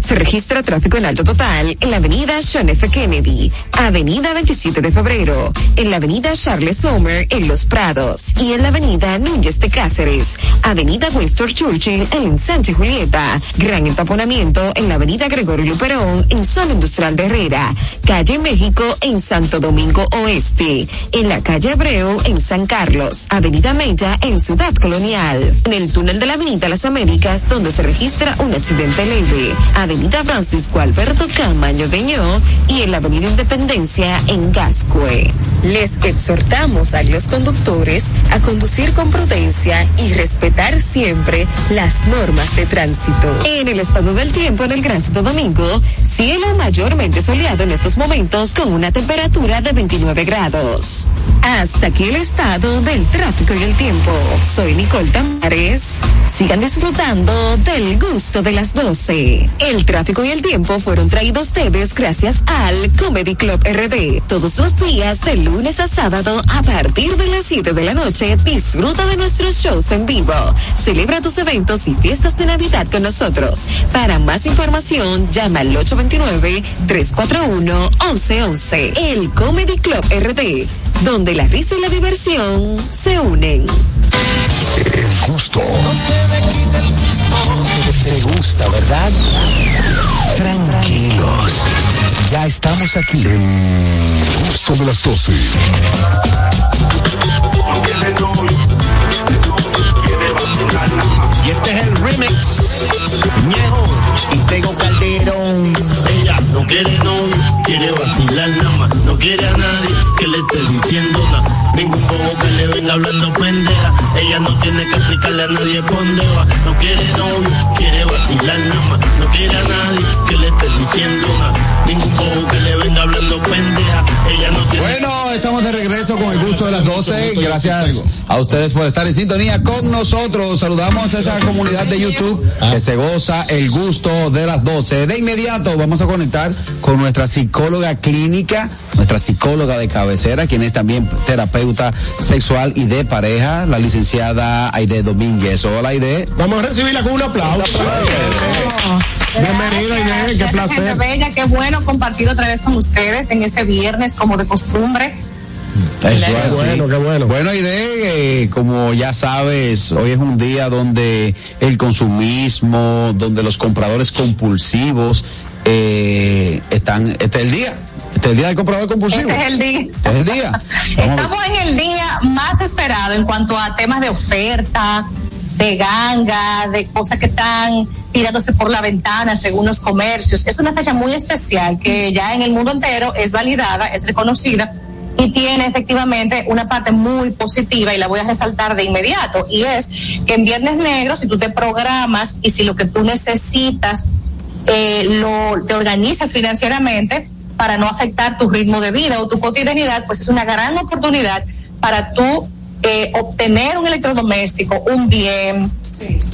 Se registra tráfico en alto total en la avenida John F. Kennedy, avenida 27 de febrero, en la avenida Charles Sommer en Los Prados y en la avenida Núñez de Cáceres, avenida Winston Churchill en Ensanche Julieta, gran entaponamiento en la avenida Gregorio Luperón en zona industrial de Herrera, calle México en Santo Domingo Oeste, en la calle Abreu en San Carlos, avenida Mella en Ciudad Colonial, en el túnel de la avenida Las Américas donde se registra un accidente leve, avenida Francisco Alberto Camaño Deñó y en la avenida Independencia en Gascue. Les exhortamos a los conductores a conducir con prudencia y respetar siempre las normas de tránsito. En el estado del tiempo en el Gran Santo Domingo, cielo mayormente soleado en estos momentos con una temperatura de 29 grados. Hasta aquí el estado del tráfico y el tiempo. Soy Nicole Tamares. Sigan disfrutando del gusto de las 12. El tráfico y el tiempo fueron traídos ustedes gracias al Comedy Club RD. Todos los días de lunes a sábado a partir de las 7 de la noche disfruta de nuestros shows en vivo. Celebra tus eventos y fiestas de Navidad con nosotros. Para más información llama al 829-341-1111. El Comedy Club RD, donde la risa y la diversión se unen. El gusto. Te, te gusta, ¿verdad? Tranquilos. Ya estamos aquí. El gusto de las 12. Y este es el remix. Ñejo y Tego Calderón. No quiere novio, quiere vacilar nada más. No quiere a nadie que le esté diciendo nada. Ningún bobo que le venga hablando pendeja. Ella no tiene que explicarle a nadie dónde va. No quiere novio, quiere vacilar nada más. No quiere a nadie que le esté diciendo nada. Ningún bobo que le venga hablando pendeja. Ella no tiene Bueno, estamos de regreso con el gusto de las 12. Gracias a ustedes por estar en sintonía con nosotros. Saludamos a esa comunidad de YouTube que se goza el gusto de las 12. De inmediato vamos a conectar con nuestra psicóloga clínica, nuestra psicóloga de cabecera, quien es también terapeuta sexual y de pareja, la licenciada Aide Domínguez. Hola Aide. Vamos a recibirla con un aplauso. Bienvenida, Aide, qué placer. gente bella, qué bueno compartir otra vez con ustedes en este viernes como de costumbre. Eso es Qué así. bueno, qué bueno. Bueno, Aide, eh, como ya sabes, hoy es un día donde el consumismo, donde los compradores compulsivos eh, están, este es el día, este es el día del comprador compulsivo. Este es el día. Este es el día. Estamos en el día más esperado en cuanto a temas de oferta, de ganga, de cosas que están tirándose por la ventana según los comercios. Es una fecha muy especial que ya en el mundo entero es validada, es reconocida y tiene efectivamente una parte muy positiva y la voy a resaltar de inmediato y es que en Viernes Negro si tú te programas y si lo que tú necesitas eh, lo te organizas financieramente para no afectar tu ritmo de vida o tu cotidianidad, pues es una gran oportunidad para tú eh, obtener un electrodoméstico, un bien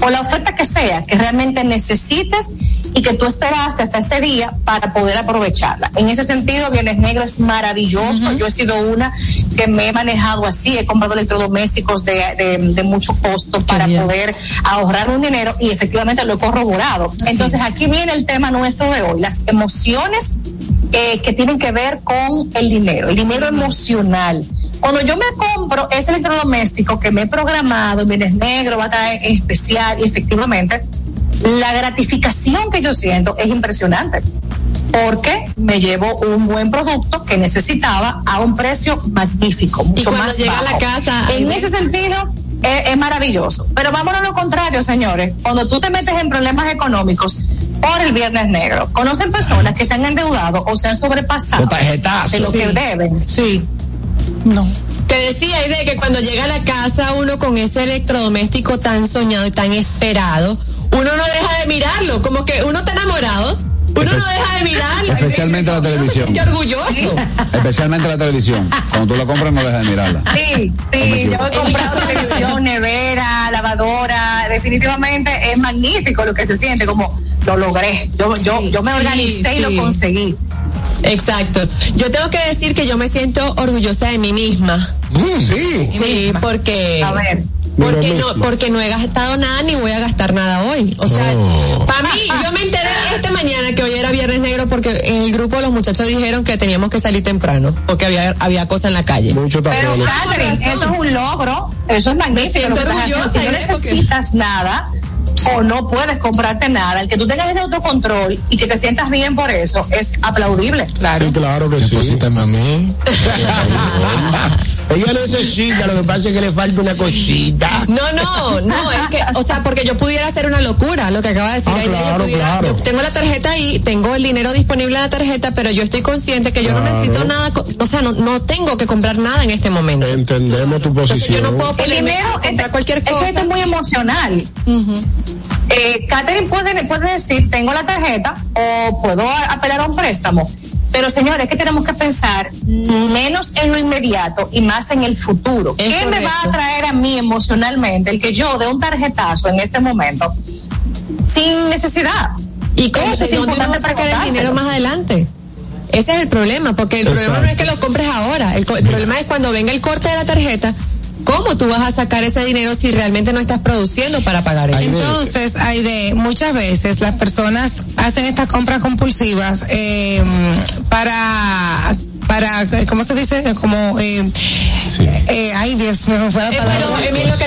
o la oferta que sea que realmente necesites y que tú esperaste hasta este día para poder aprovecharla. En ese sentido, Viernes Negro es maravilloso. Yo he sido una que me he manejado así, he comprado electrodomésticos de, de, de mucho costo para poder ahorrar un dinero y efectivamente lo he corroborado. Entonces, aquí viene el tema nuestro de hoy, las emociones eh, que tienen que ver con el dinero, el dinero emocional. Cuando yo me compro ese electrodoméstico que me he programado, Viernes Negro va a traer especial y efectivamente, la gratificación que yo siento es impresionante porque me llevo un buen producto que necesitaba a un precio magnífico, mucho cuando más llega a la casa, En ese sentido es, es maravilloso. Pero vámonos a lo contrario, señores. Cuando tú te metes en problemas económicos por el Viernes Negro, conocen personas que se han endeudado o se han sobrepasado de lo que deben. Sí. No. Te decía, de que cuando llega a la casa uno con ese electrodoméstico tan soñado y tan esperado, uno no deja de mirarlo, como que uno está enamorado, uno no deja de mirarlo. Especialmente la televisión. Qué orgulloso. Especialmente la televisión. Cuando tú la compras, no dejas de mirarla. Sí, sí, yo he comprado televisión, nevera, lavadora, definitivamente es magnífico lo que se siente, como lo logré, yo, yo, yo me Sí, organicé y lo conseguí. Exacto. Yo tengo que decir que yo me siento orgullosa de mí misma. sí. Sí, porque. A ver. Porque no, porque no he gastado nada ni voy a gastar nada hoy. O sea, Oh. para mí, yo me enteré esta mañana que hoy era Viernes Negro porque en el grupo los muchachos dijeron que teníamos que salir temprano porque había, había cosas en la calle. Mucho Pero. Catherine, eso es un logro, eso es magnífico. siento haciendo. orgullosa, Si no porque- necesitas nada o no puedes comprarte nada, el que tú tengas ese autocontrol y que te sientas bien por eso es aplaudible. Sí, claro que sí. Deposítame a mí. Ella necesita, lo que pasa es que le falta una cosita. No, no, no, es que, o sea, porque yo pudiera hacer una locura, lo que acaba de decir Ah, Aide, yo claro, pudiera- claro. yo tengo la tarjeta ahí, tengo el dinero disponible en la tarjeta, pero yo estoy consciente que yo no Claro. necesito nada, o sea, no, no tengo que comprar nada en este momento. Entendemos tu Entonces yo posición. no puedo El ponerme dinero comprar cualquier es que cosa. esto es muy emocional. Eh, Catherine puede, puede decir, tengo la tarjeta o puedo apelar a un préstamo. Pero señores, que tenemos que pensar menos en lo inmediato y más en el futuro. Es ¿Qué me va a traer a mí emocionalmente el que yo dé un tarjetazo en este momento sin necesidad? ¿Y cómo Eso se es importante sacar el dinero más adelante? Ese es el problema, porque el problema no es que lo compres ahora, el problema es cuando venga el corte de la tarjeta, ¿cómo tú vas a sacar ese dinero si realmente no estás produciendo para pagar eso? Entonces, Aide, muchas veces las personas hacen estas compras compulsivas eh, para para ¿cómo se dice? Como eh, eh, ay Dios me fue la Eh, palabra. pero, Emilio, que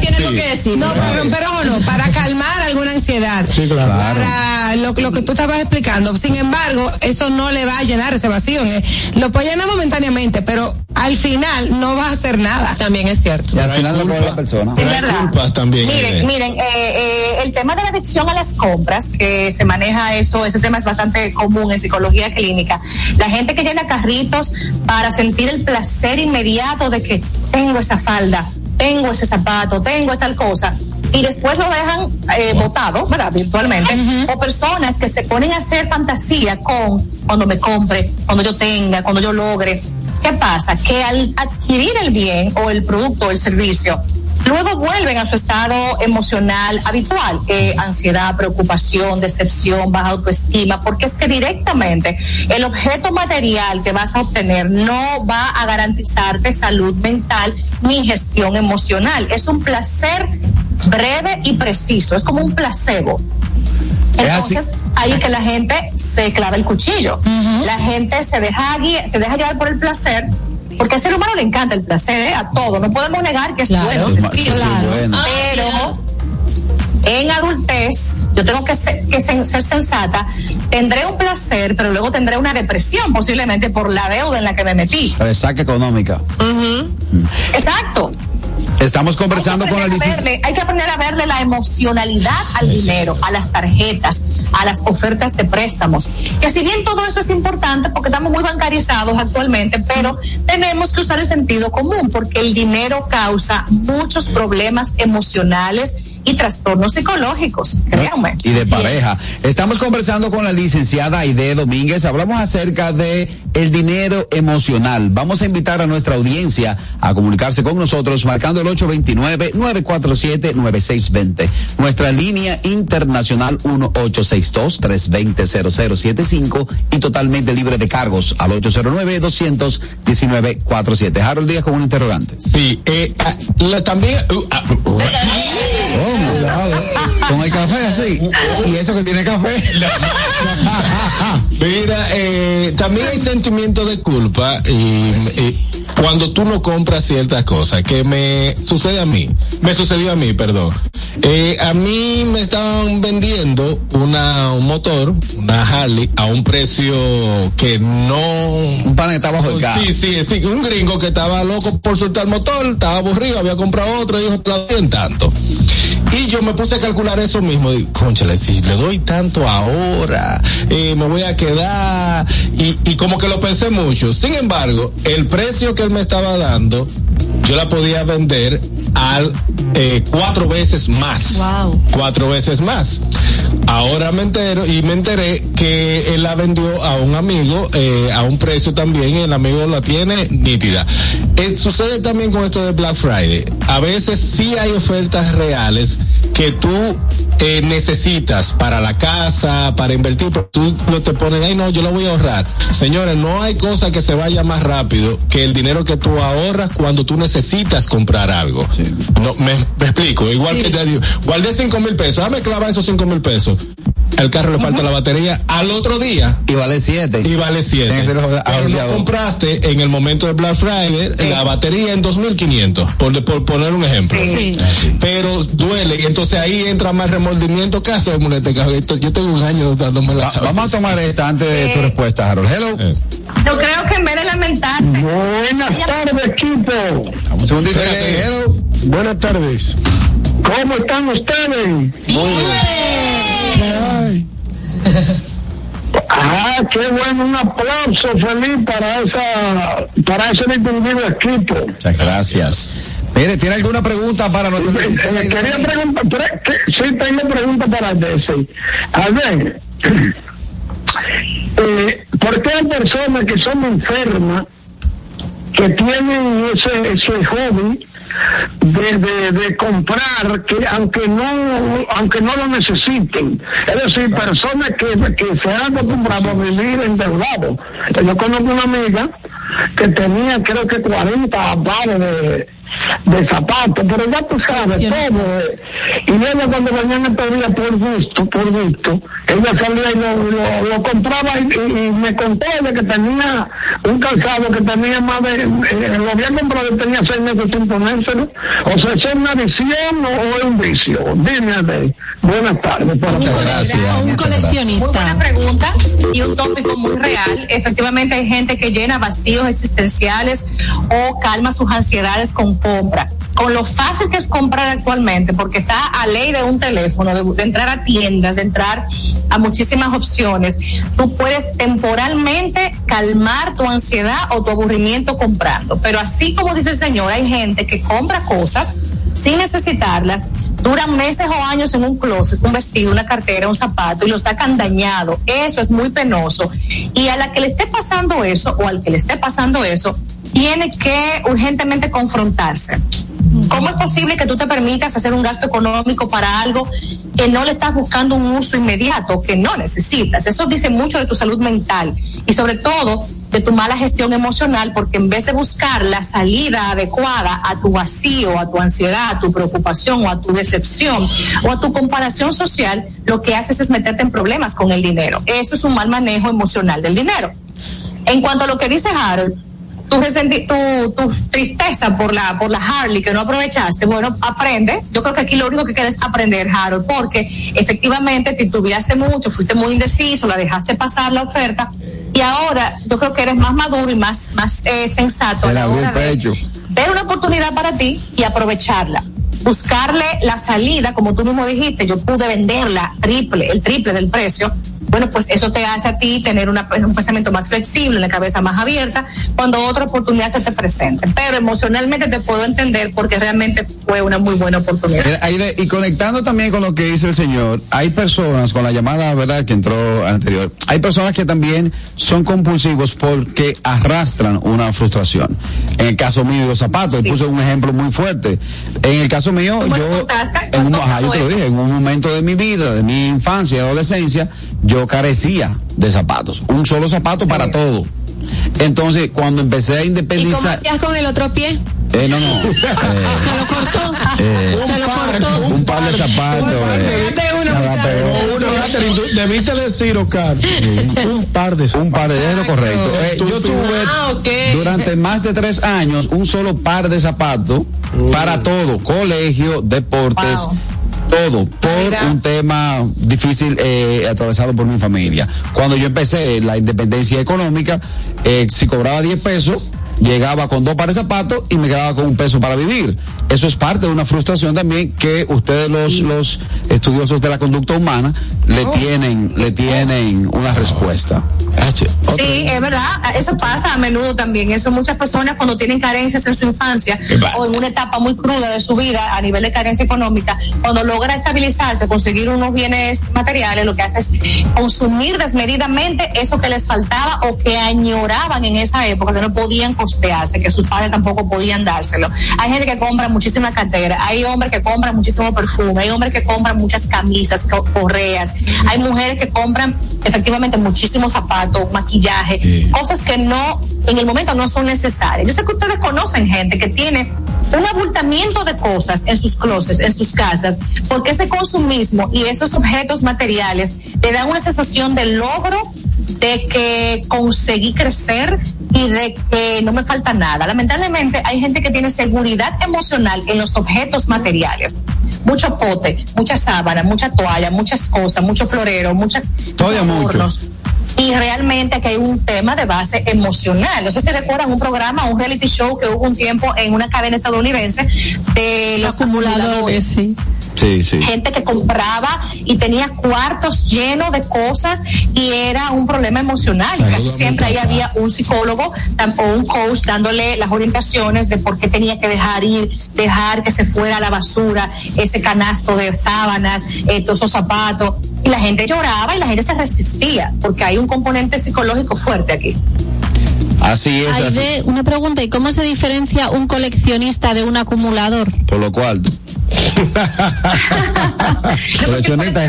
tiene lo que decir. No, pero ojo no, para calmar alguna ansiedad. Sí, claro. Para lo, lo que tú estabas explicando. Sin embargo, eso no le va a llenar ese vacío. Eh, Lo puede llenar momentáneamente, pero al final no va a hacer nada. También es cierto. Y al final lo paga la persona. Es Pero hay culpas también. Miren, Aide. miren, eh, eh, el tema de la adicción a las compras, que se maneja eso, ese tema es bastante común en psicología clínica. La gente que llena carritos para sentir el placer inmediato de que tengo esa falda, tengo ese zapato, tengo tal cosa. Y después lo dejan eh, botado, ¿verdad? Virtualmente. O personas que se ponen a hacer fantasía con cuando me compre, cuando yo tenga, cuando yo logre. ¿Qué pasa? Que al adquirir el bien o el producto o el servicio, luego vuelven a su estado emocional habitual, eh, ansiedad, preocupación, decepción, baja autoestima, porque es que directamente el objeto material que vas a obtener no va a garantizarte salud mental ni gestión emocional. Es un placer breve y preciso, es como un placebo. Entonces, ahí que la gente se clava el cuchillo. La gente se deja se deja llevar por el placer, porque al ser humano le encanta el placer, ¿eh? a todo. No podemos negar que es Claro. bueno sí, sí, bueno. Pero en adultez, yo tengo que, ser, que ser, ser sensata, tendré un placer, pero luego tendré una depresión posiblemente por la deuda en la que me metí. Resaca económica. Exacto. Estamos conversando con la aprender a licenciada. verle- Hay que aprender a verle la emocionalidad al dinero, a las tarjetas, a las ofertas de préstamos. Que si bien todo eso es importante porque estamos muy bancarizados actualmente, pero tenemos que usar el sentido común porque el dinero causa muchos problemas emocionales y trastornos psicológicos, créanme. y de Así pareja. Estamos conversando con la licenciada Aide Domínguez. Hablamos acerca de el dinero emocional. Vamos a invitar a nuestra audiencia a comunicarse con nosotros marcando el 829-947-9620. Nuestra línea internacional 1862-320-0075 y totalmente libre de cargos al 809-219-47. Harold Díaz con un interrogante. Sí, eh, ah, la- también. uh, ah, uh, Cuidado. Con el café así. Y eso que tiene café. Mira, eh, también hay sentimiento de culpa y, y cuando tú no compras ciertas cosas, que me sucede a mí, me sucedió a mí, perdón. Eh, a mí me estaban vendiendo una, un motor, una Harley, a un precio que no... Un pan está bajo el carro. Sí, sí, sí, un gringo que estaba loco por soltar el motor, estaba aburrido, había comprado otro y dijo, te en tanto. Y yo me puse a calcular eso mismo. Y, Conchale, si le doy tanto ahora, eh, me voy a quedar. Y, y como que lo pensé mucho. Sin embargo, el precio que él me estaba dando, yo la podía vender al eh, cuatro veces más. Wow. Cuatro veces más. Ahora me entero y me enteré que él la vendió a un amigo eh, a un precio también y el amigo la tiene nítida. Eh, sucede también con esto de Black Friday. A veces sí hay ofertas reales que tú eh, necesitas para la casa, para invertir, pero tú no te pones, ay no, yo lo voy a ahorrar. Señores, no hay cosa que se vaya más rápido que el dinero que tú ahorras cuando tú necesitas comprar algo. No, me, me explico, igual que te digo, guardé cinco mil pesos, dame clavar esos cinco mil pesos. El carro le falta la batería al otro día. Y vale siete. Y vale siete. Tienes que ser Pero no agenciador. compraste en el momento de Black Friday la batería en 2500, por, por poner un ejemplo. Sí. Pero duele, y entonces ahí entra más remordimiento. Caso de monete, yo tengo un año dándome la Va- vamos a tomar esta antes de tu respuesta, Harold. Hello. Yo creo que en vez de lamentarte. Buenas tardes, equipo. Un segundito. eh, hello. Buenas tardes. ¿Cómo están ustedes? Ah, qué bueno, un aplauso feliz para esa, para ese distinguido equipo. Muchas gracias. Mire, ¿tiene alguna pregunta para Eh, eh, Quería preguntar, sí tengo pregunta para Desi. A ver, eh, ¿por qué hay personas que son enfermas que tienen ese, ese hobby de, de, de comprar que aunque no aunque no lo necesiten. Es decir personas que, que se han acostumbrado a vivir endeudados. Yo conozco una amiga que tenía creo que 40 pares de, de zapatos pero ya tú sabes todo eh. y ella cuando venía me pedía por gusto por gusto ella salía y lo, lo, lo compraba y, y- y me contó de que tenía un calzado que tenía más de eh, lo había comprado y tenía seis meses sin ponérselo o sea ¿es una visión o es un vicio? dime. Buenas tardes Muchas gracias. Un Muy coleccionista. buena pregunta y un tópico muy real. Efectivamente hay gente que llena vacíos existenciales o calma sus ansiedades con compra. Con lo fácil que es comprar actualmente, porque está a ley de un teléfono, de, de entrar a tiendas, de entrar a muchísimas opciones, tú puedes temporalmente calmar tu ansiedad o tu aburrimiento comprando. Pero así como dice el señor, hay gente que compra cosas sin necesitarlas duran meses o años en un closet, un vestido, una cartera, un zapato y lo sacan dañado. Eso es muy penoso. Y a la que le esté pasando eso o al que le esté pasando eso, tiene que urgentemente confrontarse. ¿Cómo es posible que tú te permitas hacer un gasto económico para algo que no le estás buscando un uso inmediato, que no necesitas? Eso dice mucho de tu salud mental y sobre todo de tu mala gestión emocional, porque en vez de buscar la salida adecuada a tu vacío, a tu ansiedad, a tu preocupación o a tu decepción o a tu comparación social, lo que haces es meterte en problemas con el dinero. Eso es un mal manejo emocional del dinero. En cuanto a lo que dice Harold, tu, tu, tu tristeza por la, por la Harley que no aprovechaste, bueno, aprende. Yo creo que aquí lo único que queda es aprender, Harold, porque efectivamente titubeaste mucho, fuiste muy indeciso, la dejaste pasar la oferta y ahora yo creo que eres más maduro y más, más eh, sensato Se la hora de ver una oportunidad para ti y aprovecharla. Buscarle la salida, como tú mismo dijiste, yo pude venderla triple, el triple del precio, bueno, pues eso te hace a ti tener una, un pensamiento más flexible, la cabeza más abierta, cuando otra oportunidad se te presente. Pero emocionalmente te puedo entender porque realmente fue una muy buena oportunidad. Y conectando también con lo que dice el señor, hay personas, con la llamada, ¿verdad?, que entró anterior, hay personas que también son compulsivos porque arrastran una frustración. En el caso mío de los zapatos, puse un ejemplo muy fuerte. En el caso mío, yo, en un, ajá, yo te lo dije, en un momento de mi vida, de mi infancia y adolescencia, yo carecía de zapatos. Un solo zapato para todo. Entonces, cuando empecé a ¿Y cómo independizar. hacías con el otro pie? Eh, no, no. Se lo cortó. Eh, Se lo cortó. un par de zapatos. eh. Uno, debiste decir, Oscar, un par de Un par de es lo correcto. Eh, yo tuve Ah, durante más de tres años un solo par de zapatos para todo, colegio, deportes. Todo, por un tema difícil eh, atravesado por mi familia. Cuando yo empecé la independencia económica, eh, si cobraba 10 pesos, llegaba con dos pares de zapatos y me quedaba con un peso para vivir. Eso es parte de una frustración también que ustedes los, los estudiosos de la conducta humana le tienen, le tienen una respuesta. H. Sí, es verdad, eso pasa a menudo también. Eso muchas personas cuando tienen carencias en su infancia o en una etapa muy cruda de su vida a nivel de carencia económica, cuando logra estabilizarse, conseguir unos bienes materiales, lo que hace es consumir desmedidamente eso que les faltaba o que añoraban en esa época, que no podían costearse, que sus padres tampoco podían dárselo. Hay gente que compra muchísima cartera, hay hombres que compran muchísimo perfume, hay hombres que compran muchas camisas, co- correas, hay mujeres que compran efectivamente muchísimos zapatos, maquillaje, cosas que no, en el momento no son necesarias. Yo sé que ustedes conocen gente que tiene un abultamiento de cosas en sus closets, en sus casas, porque ese consumismo y esos objetos materiales le dan una sensación de logro, de que conseguí crecer y de que no me falta nada. Lamentablemente hay gente que tiene seguridad emocional en los objetos materiales. Mucho pote, mucha sábana, mucha toalla, muchas cosas, mucho florero, mucha, Todavía muchos. Y realmente aquí hay un tema de base emocional. No sé si recuerdan un programa, un reality show que hubo un tiempo en una cadena estadounidense de los acumuladores. sí. Sí, sí. Gente que compraba y tenía cuartos llenos de cosas y era un problema emocional. Casi siempre ahí había un psicólogo o un coach dándole las orientaciones de por qué tenía que dejar ir, dejar que se fuera a la basura ese canasto de sábanas, eh, todos esos zapatos. Y la gente lloraba y la gente se resistía porque hay un componente psicológico fuerte aquí. Así es, así. Una pregunta, ¿y cómo se diferencia un coleccionista de un acumulador? Por lo cual.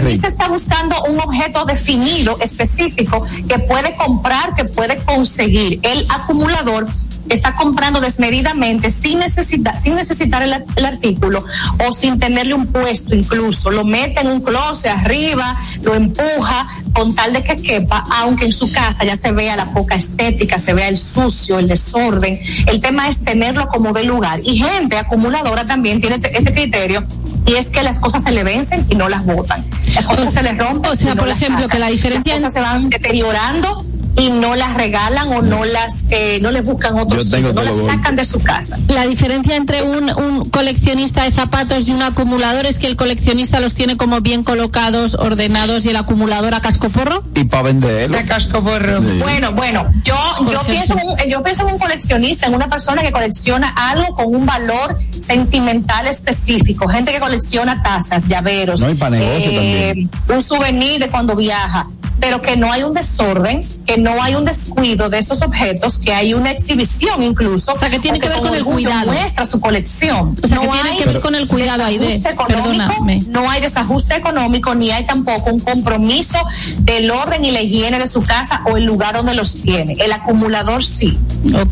Rico. coleccionista está buscando un objeto definido, específico, que puede comprar, que puede conseguir. El acumulador está comprando desmedidamente sin necesitar, sin necesitar el, el artículo o sin tenerle un puesto incluso. Lo mete en un closet arriba, lo empuja con tal de que quepa, aunque en su casa ya se vea la poca estética, se vea el sucio, el desorden. El tema es tenerlo como de lugar. Y gente acumuladora también tiene este este criterio y es que las cosas se le vencen y no las botan. Las cosas se les rompen. o sea, y no por ejemplo, sacan. que la diferencia Las cosas se van deteriorando y no las regalan o no las, eh, no les buscan otro Yo sitio, tengo no las sacan de su casa. La diferencia entre un, un coleccionista de zapatos y un acumulador es que el coleccionista los tiene como bien colocados, ordenados y el acumulador a cascoporro. Y para venderlo. Sí. Bueno, bueno, yo, yo pienso, en un, yo pienso en un coleccionista, en una persona que colecciona algo con un valor sentimental específico, gente que colecciona tazas, llaveros, No, y para negocio eh, un souvenir de cuando viaja, pero que no hay un desorden, que no hay un descuido de esos objetos, que hay una exhibición incluso. O sea, que tiene que ver con el cuidado. Muestra su colección. O sea, que No tiene hay que ver con el cuidado, desajuste económico, Perdóname. no hay desajuste económico, ni hay tampoco un compromiso del orden y la higiene de su casa o el lugar donde los tiene. El acumulador sí.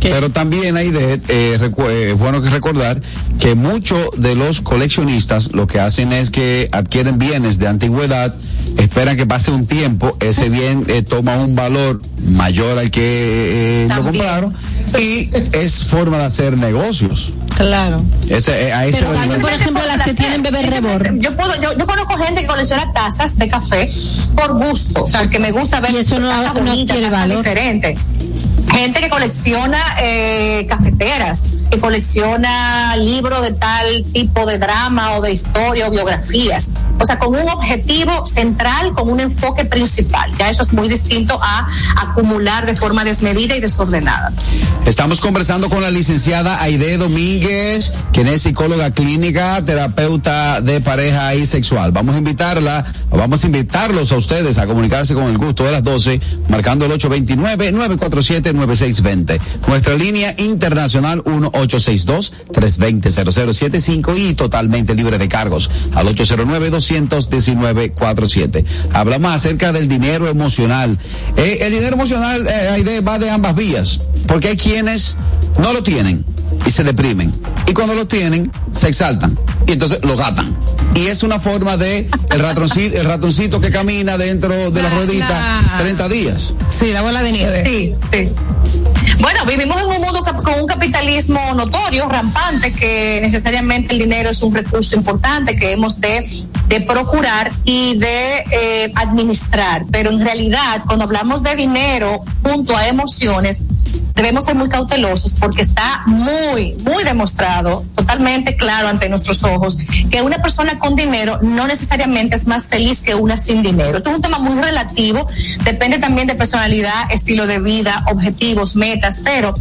Pero también hay de, eh, recu- eh, es bueno que recordar que muchos de los coleccionistas lo que hacen es que adquieren bienes de antigüedad, esperan que pase un tiempo, ese bien eh, toma un valor mayor al que eh, lo compraron y es forma de hacer negocios. Claro. Ese, eh, a ese Pero es el también, por ejemplo, las que tienen bebé rebor. Yo puedo, yo, yo conozco gente que colecciona tazas de café por gusto, porque me gusta ver Y eso no- tazas no bonitas, tazas valor. diferentes. gente que colecciona eh, cafeteras, que colecciona libros de tal tipo de drama o de historia o biografías. O sea, con un objetivo central, con un enfoque principal. Ya eso es muy distinto a acumular de forma desmedida y desordenada. Estamos conversando con la licenciada Aide Domínguez, quien es psicóloga clínica, terapeuta de pareja y sexual. Vamos a invitarla, vamos a invitarlos a ustedes a comunicarse con el gusto de las 12, marcando el 829-947-9620. Nuestra línea internacional 1862-320-0075 y totalmente libre de cargos al 809-219-47. Hablamos acerca del dinero emocional. Eh, el dinero emocional, eh, va de ambas vías, porque hay quienes no lo tienen y se deprimen. Y cuando lo tienen, se exaltan. Y entonces lo gatan. Y es una forma de el ratoncito, el ratoncito que camina dentro de la ruedita 30 días. Sí, la bola de nieve. Sí, sí. Bueno, vivimos en un mundo con un capitalismo notorio, rampante, que necesariamente el dinero es un recurso importante que hemos de, de procurar y de eh, administrar. Pero en realidad, cuando hablamos de dinero junto a emociones, debemos ser muy cautelosos porque está muy, muy demostrado, totalmente claro ante nuestros ojos, que una persona con dinero no necesariamente es más feliz que una sin dinero. Esto es un tema muy relativo, depende también de personalidad, estilo de vida, objetivos, metas, pero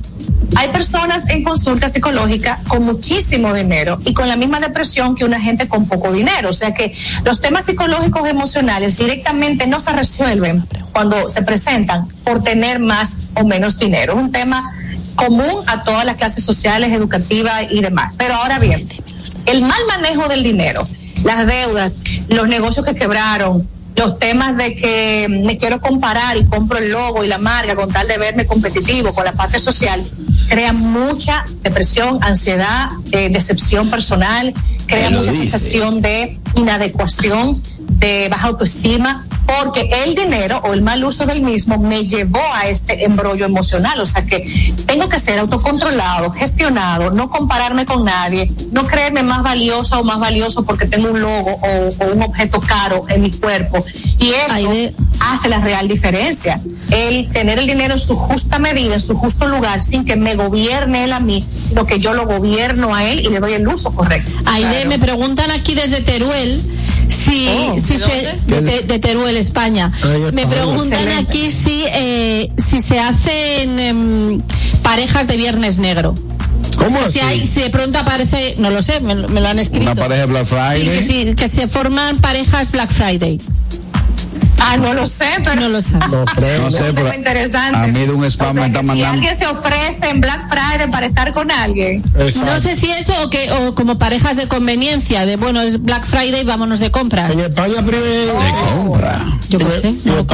hay personas en consulta psicológica con muchísimo dinero y con la misma depresión que una gente con poco dinero. O sea que los temas psicológicos emocionales directamente no se resuelven cuando se presentan por tener más o menos dinero. Es un tema común a todas las clases sociales, educativas y demás. Pero ahora bien, el mal manejo del dinero, las deudas, los negocios que quebraron, los temas de que me quiero comparar y compro el logo y la marca con tal de verme competitivo con la parte social, crea mucha depresión, ansiedad, eh, decepción personal, crea mucha dice. sensación de inadecuación, de baja autoestima, porque el dinero o el mal uso del mismo me llevó a este embrollo emocional. O sea que tengo que ser autocontrolado, gestionado, no compararme con nadie, no creerme más valiosa o más valioso porque tengo un logo o, o un objeto caro en mi cuerpo. Y eso hace la real diferencia. El tener el dinero en su justa medida, en su justo lugar, sin que me gobierne él a mí, sino que yo lo gobierno a él y le doy el uso correcto. Aide, me preguntan aquí desde Teruel si, Oh, si ¿de se, de Teruel, España. Está. Me preguntan Excelente. aquí si, eh, si se hacen em, parejas de Viernes Negro. ¿Cómo Si, hay, si de pronto aparece, no lo sé, me, lo- me lo han escrito. Una pareja de Black Sí, Friday. que, sí, que se forman parejas Black Friday. Ah, no lo sé, pero No lo sé. No creo. No sé, pero interesante. a mí de un spam O sea me está mandando. Si alguien se ofrece en Black Friday para estar con alguien, Exacto. No sé si eso o que o como parejas de conveniencia, de bueno, es Black Friday, vámonos de compras. En España primero. Compra. Yo qué sé. No.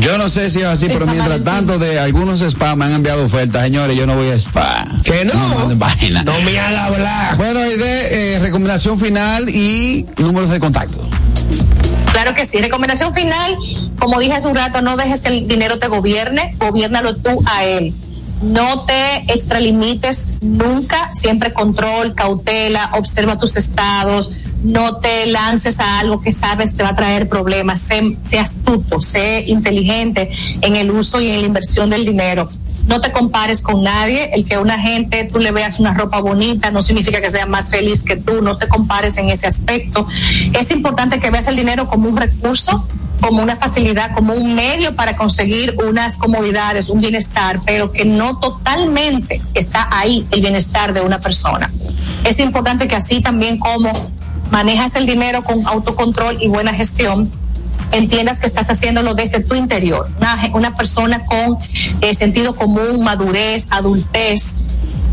Yo no sé si es así, pero mientras Valentín. tanto de algunos spam me han enviado ofertas, señores, yo no voy a spam. Que no. manden vaina. No me haga hablar. Bueno, Aide, eh, recomendación final y números de contacto. Claro que sí. Recomendación final, como dije hace un rato, no dejes que el dinero te gobierne, gobiernalo tú a él. No te extralimites nunca, siempre control, cautela, observa tus estados, no te lances a algo que sabes te va a traer problemas, sé, sé astuto, sé inteligente en el uso y en la inversión del dinero. No te compares con nadie, el que una gente tú le veas una ropa bonita no significa que sea más feliz que tú, no te compares en ese aspecto. Es importante que veas el dinero como un recurso como una facilidad, como un medio para conseguir unas comodidades, un bienestar, pero que no totalmente está ahí el bienestar de una persona. Es importante que así también como manejas el dinero con autocontrol y buena gestión, entiendas que estás haciéndolo desde tu interior. Una, una persona con eh, sentido común, madurez, adultez,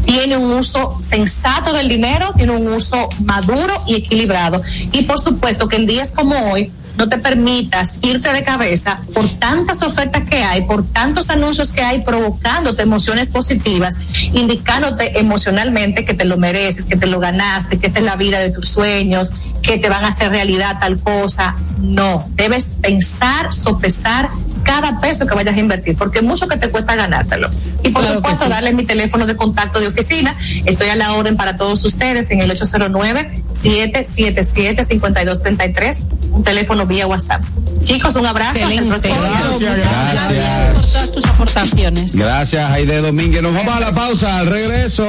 tiene un uso sensato del dinero, tiene un uso maduro y equilibrado. Y por supuesto que en días como hoy no te permitas irte de cabeza por tantas ofertas que hay, por tantos anuncios que hay provocándote emociones positivas, indicándote emocionalmente que te lo mereces, que te lo ganaste, que esta es la vida de tus sueños, que te van a hacer realidad tal cosa. No, debes pensar, sopesar cada peso que vayas a invertir, porque mucho que te cuesta ganártelo. Y por Claro supuesto, sí. darles mi teléfono de contacto de oficina. Estoy a la orden para todos ustedes en el 809-777-5233, un teléfono vía WhatsApp. Chicos, un abrazo. Excelente. Gracias, Gracias. por todas tus aportaciones. Gracias, Aide Domínguez. Nos vamos a la pausa. Al regreso,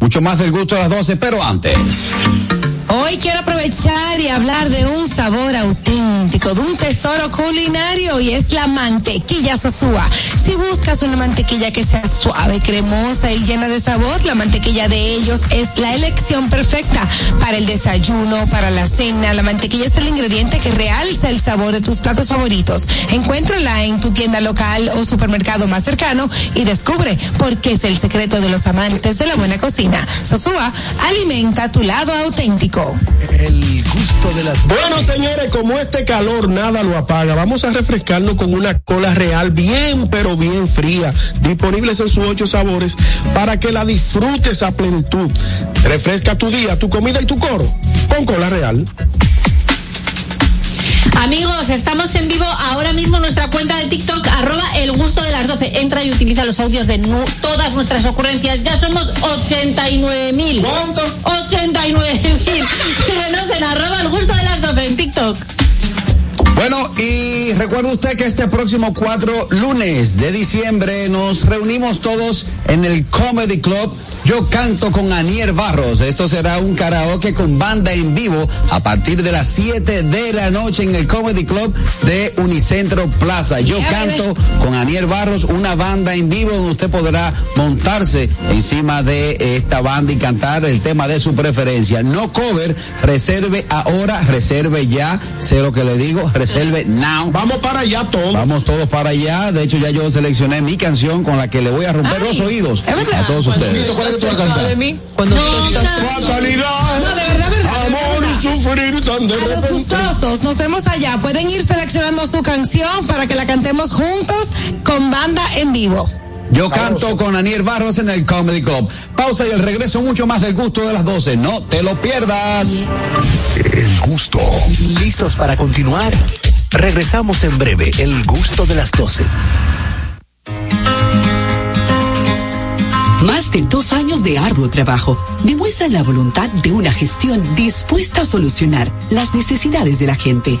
mucho más del gusto de las 12, pero antes. Hoy quiero aprovechar y hablar de un sabor auténtico, de un tesoro culinario y es la mantequilla Sosúa. Si buscas una mantequilla que sea suave, cremosa y llena de sabor, la mantequilla de ellos es la elección perfecta para el desayuno, para la cena. La mantequilla es el ingrediente que realza el sabor de tus platos favoritos. Encuéntrala en tu tienda local o supermercado más cercano y descubre por qué es el secreto de los amantes de la buena cocina. Sosúa alimenta tu lado auténtico. El gusto de las Bueno, señores, como este calor nada lo apaga, vamos a refrescarnos con una cola real bien, pero bien fría, disponibles en sus ocho sabores para que la disfrutes a plenitud. Refresca tu día, tu comida y tu coro con cola real. Amigos, estamos en vivo ahora mismo en nuestra cuenta de TikTok, arroba el gusto de las 12. Entra y utiliza los audios de nu- todas nuestras ocurrencias. Ya somos 89 mil. ¿Cuánto? 89 mil. Síguenos en arroba el gusto de las 12 en TikTok. Bueno, y recuerde usted que este próximo 4 lunes de diciembre nos reunimos todos en el Comedy Club. Yo canto con Anier Barros. Esto será un karaoke con banda en vivo a partir de las 7 de la noche en el Comedy Club de Unicentro Plaza. Yo canto con Anier Barros, una banda en vivo donde usted podrá montarse encima de esta banda y cantar el tema de su preferencia. No cover, reserve ahora, reserve ya, sé lo que le digo, reserve now. Vamos para allá todos. Vamos todos para allá. De hecho, ya yo seleccioné mi canción con la que le voy a romper Ay, los oídos ¿es verdad? a todos ustedes. ¿Cuál es que tú vas a cantar? de mí cuando tú estás Fatalidad, No, de verdad, verdad, amor y sufrir tan de A los gustosos, nos vemos allá. Pueden ir seleccionando su canción para que la cantemos juntos con banda en vivo. Yo canto con Aniel Barros en el Comedy Club. Pausa y el regreso mucho más del gusto de las 12. No te lo pierdas. El gusto. ¿Listos para continuar? Regresamos en breve. El gusto de las 12. Más de dos años de arduo trabajo demuestran la voluntad de una gestión dispuesta a solucionar las necesidades de la gente.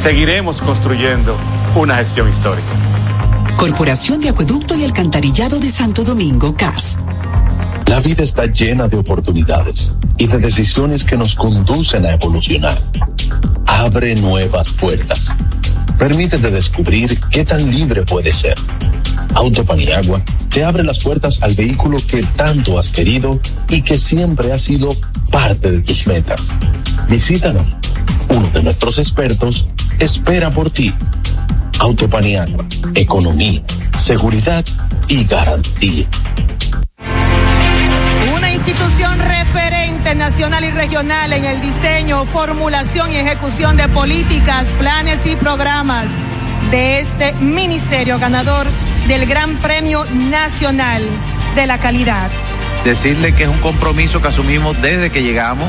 Seguiremos construyendo una gestión histórica. Corporación de Acueducto y Alcantarillado de Santo Domingo, CAS. La vida está llena de oportunidades y de decisiones que nos conducen a evolucionar. Abre nuevas puertas. Permítete descubrir qué tan libre puedes ser. Auto Paniagua te abre las puertas al vehículo que tanto has querido y que siempre ha sido parte de tus metas. Visítanos. Uno de nuestros expertos espera por ti. Auto Paniagua. Economía, seguridad y garantía. Una institución referente nacional y regional en el diseño, formulación y ejecución de políticas, planes y programas de este ministerio ganador del Gran Premio Nacional de la Calidad. decirle que es un compromiso que asumimos desde que llegamos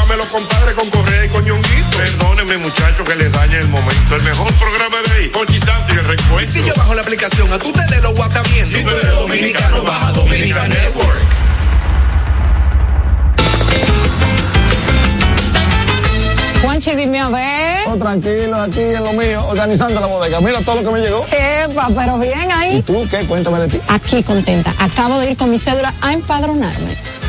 de los compadres con Correa y con Ñonguito. Perdónenme, muchachos, que les dañe el momento. El mejor programa de ahí, Conchi Santo y el recuerdo. Y si yo bajo la aplicación, a tú te de los WhatsApp bien. Si tú eres dominicano, baja Dominica Network. Juanchi, dime a ver. Oh, tranquilo, aquí en lo mío, organizando la bodega. Mira todo lo que me llegó. Epa, pero bien ahí. ¿Y tú qué? Cuéntame de ti. Aquí contenta. Acabo de ir con mi cédula a empadronarme.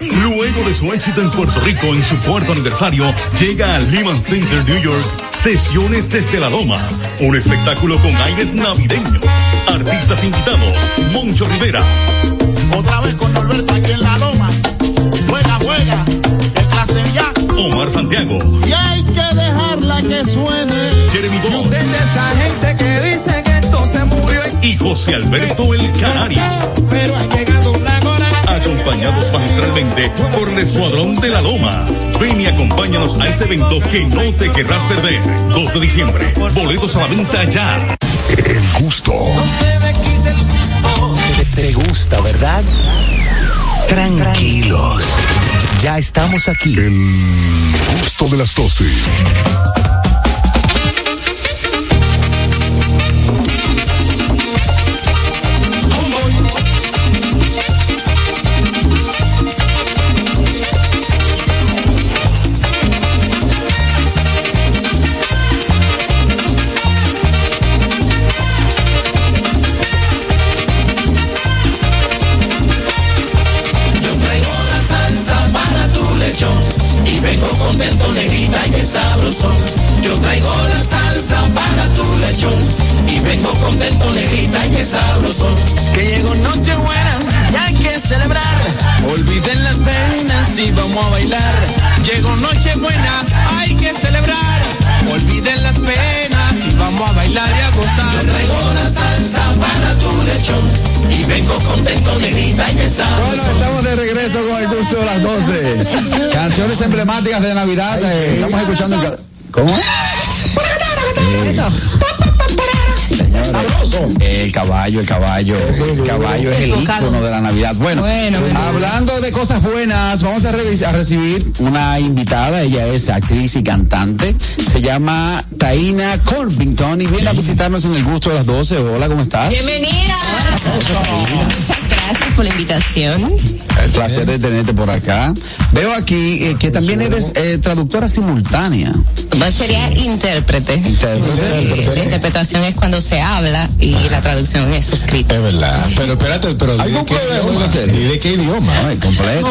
Luego de su éxito en Puerto Rico en su cuarto aniversario, llega al Lehman Center New York Sesiones desde la Loma, un espectáculo con aires navideños. Artistas invitados, Moncho Rivera, Otra vez con Norberto aquí en la loma. Juega, juega. Que clase ya. Omar Santiago, Y hay que dejarla que suene. Jeremy Bond de esa gente que dice que esto se murió. y José Alberto El Canario. Pero ha llegado una hora. Acompañados magistralmente por el Escuadrón de la Loma. Ven y acompáñanos a este evento que no te querrás perder. 2 de diciembre. Boletos a la venta ya. El gusto. Te, te gusta, ¿verdad? Tranquilos. Ya estamos aquí. El gusto de las 12. Una invitada. Ella es actriz y cantante. Se llama Taina Corbington y viene a visitarnos en el gusto de las 12. Hola, ¿cómo estás? Bienvenida. Muchas gracias por la invitación. El placer de tenerte por acá. Veo aquí eh, que también eres eh, traductora simultánea. Pues sería intérprete. Eh, La interpretación es cuando se habla y la traducción es escrita. Es verdad. Pero espérate, pero ¿Algún ¿de qué idioma? ¿Y de qué idioma? Ay, completa.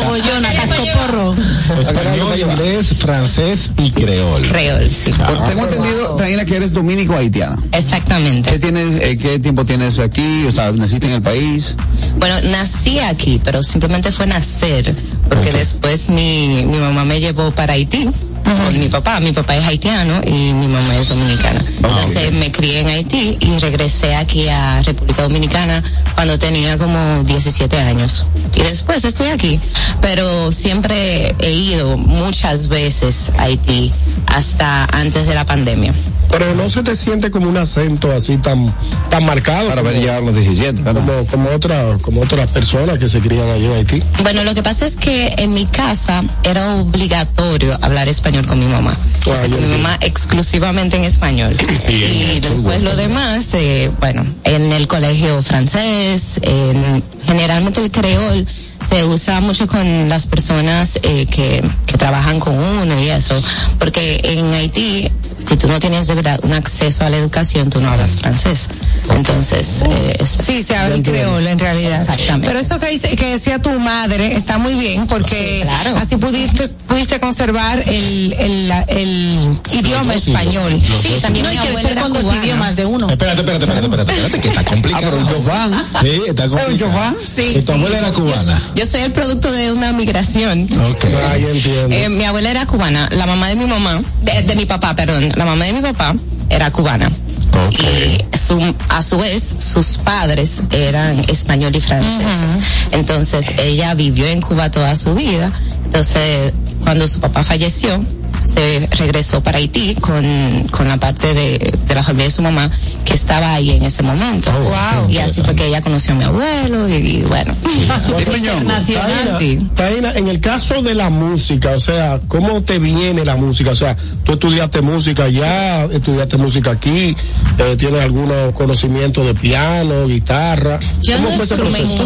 Español, inglés, francés y creol. Creol, sí. Pero tengo entendido, Taina, que eres dominico-haitiana. Exactamente. ¿Qué tienes, eh, qué tiempo tienes aquí? O sea, ¿naciste en el país? Bueno, nací aquí, pero simplemente fue nacer, porque después mi, mi mamá me llevó para Haití. Con mi papá, mi papá es haitiano y mi mamá es dominicana. Entonces me crié en Haití y regresé aquí a República Dominicana cuando tenía como 17 años. Y después estoy aquí, pero siempre he ido muchas veces a Haití hasta antes de la pandemia. Pero no se te siente como un acento así tan, tan marcado. Para ver ya los 17. como, como, otra, como otras personas que se crían allí en Haití. Bueno, lo que pasa es que en mi casa era obligatorio hablar español con mi mamá. O sea, con mi mamá exclusivamente en español. y después lo demás, eh, bueno, en el colegio francés, en, generalmente el creol se usa mucho con las personas eh, que, que trabajan con uno y eso, porque en Haití, si tú no tienes de verdad un acceso a la educación, tú no hablas francés. Entonces, eh, es- Sí, se habla el creol en realidad. Exactamente. Pero eso que, dice, que decía tu madre está muy bien porque así pudiste, pudiste conservar el, el, la- el idioma dos español. los Sí, dos también mi hay que era con dos cubana. idiomas de uno. Espérate, espérate, espérate, espérate, espérate, que está complicado. Ah, pero chofán. Sí, está complicado. Sí, ¿Y tu sí. abuela era cubana? Yo soy el producto de una migración. Ok. Ahí entiendo. Eh, mi abuela era cubana, la mamá de mi mamá, de, de mi papá, perdón, la mamá de mi papá era cubana. Y su- a su vez, sus padres eran español y franceses. Entonces, ella vivió en Cuba toda su vida. Entonces, cuando su papá falleció, se regresó para Haití con, con la parte de, de la familia de su mamá que estaba ahí en ese momento. wow. Y así fue que ella conoció a mi abuelo y, y bueno. Taina, Sí. Taina, en el caso de la música, o sea, ¿cómo te viene la música? O sea, tú estudiaste música ya, estudiaste música aquí, eh, tienes algunos conocimientos de piano, guitarra. Yo ¿Cómo no fue ese proceso?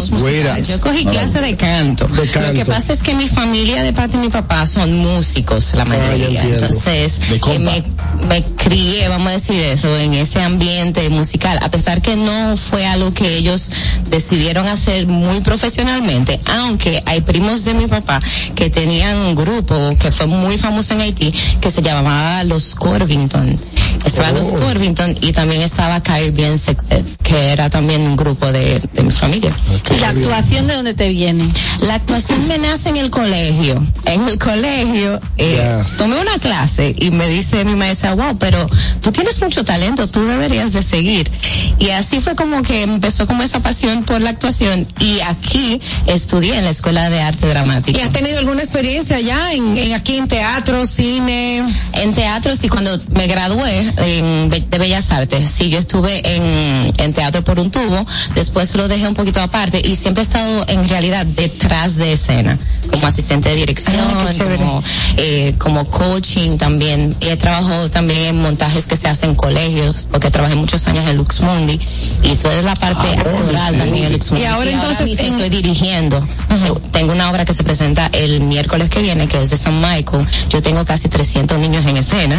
yo cogí Ah, clase de canto. De canto. Lo que pasa es que mi familia de parte de mi papá son músicos, la mayoría. Entonces, De eh, me, me crié, vamos a decir eso, en ese ambiente musical. A pesar que no fue algo que ellos decidieron hacer muy profesionalmente, aunque hay primos de mi papá que tenían un grupo que fue muy famoso en Haití, que se llamaba Los Corvington. Estaba Los Oh. Corvington y también estaba Caribbean Sextet, que era también un grupo de, de mi familia. ¿Y la actuación de dónde te viene? La actuación me nace en el colegio. En el colegio eh, tomé una clase y me dice mi maestra, wow, pero tú tienes mucho talento, tú deberías de seguir. Y así fue como que empezó como esa pasión por la actuación y aquí estudié en la Escuela de Arte Dramático. ¿Y has tenido alguna experiencia ya en, en aquí en teatro, cine? En teatro, sí, cuando me gradué en de Bellas Artes, sí, yo estuve en, en teatro por un tubo, después lo dejé un poquito aparte y siempre he estado en realidad detrás de escena, como asistente de dirección, Ah, como, eh, como coaching también. Y he trabajado también en montajes que se hacen en colegios, porque trabajé muchos años en Lux Mundi y toda la parte actoral también en Lux Mundi. Y ahora entonces mismo en- estoy dirigiendo. Eh, Tengo una obra que se presenta el miércoles que viene, que es de San Michael. Yo tengo casi 300 niños en escena.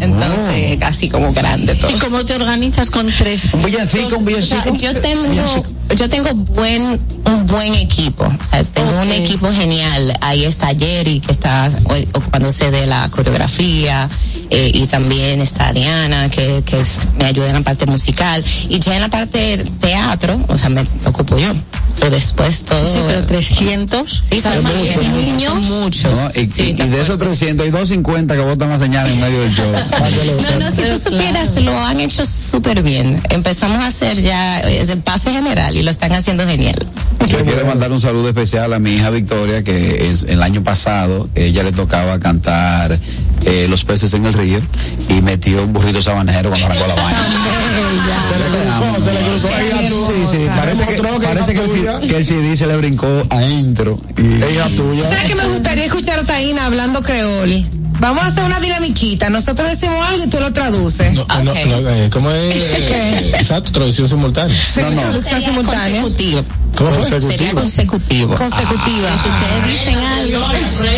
Entonces, casi como grande todo. ¿Y cómo te organizas con tres? Un villancico, un villancico. yo tengo, yo tengo buen, un buen equipo. O sea, tengo un equipo genial. Ahí está Jerry, que está ocupándose de la coreografía, eh, y también está Diana, que, que es- me ayuda en la parte musical. Y ya en la parte de teatro, o sea, me ocupo yo. Pero después todo. Sí, pero 300. Sí, son muchos. niños. Son muchos. ¿no? Y, Sí, y- y de esos 300 hay 250 que botan la señal en medio del show. No, no, si tú supieras, lo han hecho súper bien. Empezamos a hacer ya eh, el pase general y lo están haciendo genial. Yo quiero mandar un saludo especial a mi hija Victoria, que es el año pasado, ella le tocaba cantar eh, Los peces en el río y metió un burrito sabanero cuando arrancó la vaina. Se le cruzó ella Sí, sí, parece que, parece que, el, que el CD se le brincó adentro. Ella tuya. ¿Sabes que me gustaría escuchar a Taina hablando creol? Vamos a hacer una dinamiquita. Nosotros decimos algo y tú lo traduces. No, no, no, eh, ¿Cómo es? Exacto, traducción simultánea. Sí, traducción simultánea. Consecutivo. ¿Cómo fue? Sería consecutivo. Consecutiva. Si ustedes dicen algo,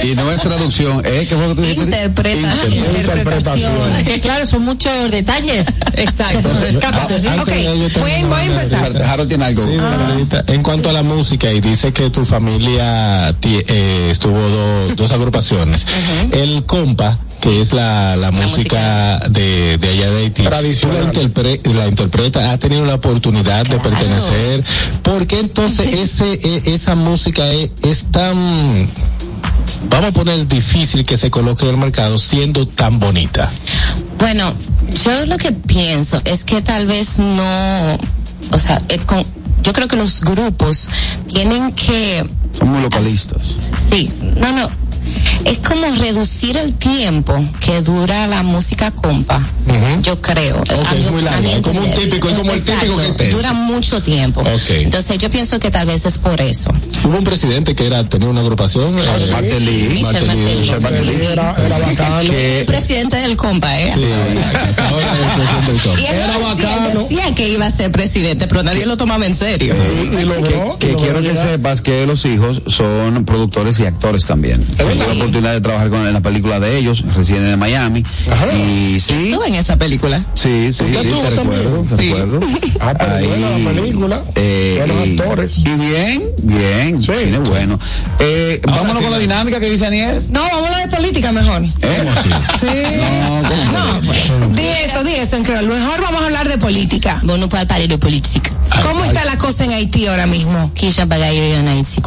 Y no es traducción, ¿eh? ¿Qué fue lo que tú dijiste? interpreta. Interpretación. Que claro, son muchos detalles. Exacto. Nos escapan. Antes Ok, voy- voy a empezar. Harold tiene algo. Sí, Margarita. En cuanto a la música, y dice que tu familia eh, estuvo do- dos agrupaciones. El compa, que es la, la, música, de, de allá de Haití, Tradicional. tú la, interpre- la interpreta, ha tenido la oportunidad de pertenecer. ¿Por qué entonces ese, e- esa música es, es tan, vamos a poner difícil que se coloque en el mercado siendo tan bonita? Bueno, yo lo que pienso es que tal vez no, o sea, eh, con- yo creo que los grupos tienen que Somos localistas. Sí, no, no. Es como reducir el tiempo que dura la música compa. Yo creo. A es muy largo, es como un típico, es como el típico que es Dura mucho tiempo. Entonces yo pienso que tal vez es por eso. Hubo un presidente que era tenía una agrupación. eh, Martelly. Michel Martelly. Michel Martelly. Era, era bacano. Que- El presidente del compa, ¿eh? Sí, exacto. Ahora es el presidente del compa. Y él Era decía, bacano. decía que iba a ser presidente, pero nadie lo tomaba en serio. Y logró. que y logró quiero que sepas que los hijos son productores y actores también. Tuve la oportunidad de trabajar con en la película de ellos, residen en Miami. Y sí, Estuve en esa película. sí, sí, ¿Usted sí, te recuerdo, te Sí. recuerdo. Ah, pero Ahí, buena la película. eh, Buenos y- actores. Y bien, bien, Sí. cine bueno. Eh, Ahora vámonos sí, con la la- dinámica que dice Daniel. No, vamos a hablar de política mejor. ¿Eh? ¿Cómo así? Sí. No, ¿cómo No, di eso, di eso en creol. Mejor vamos a hablar de política. Nous parlons parler de politique. ¿Cómo está la cosa en Haití ahora mismo? Qui j'en bagaille en Haïti,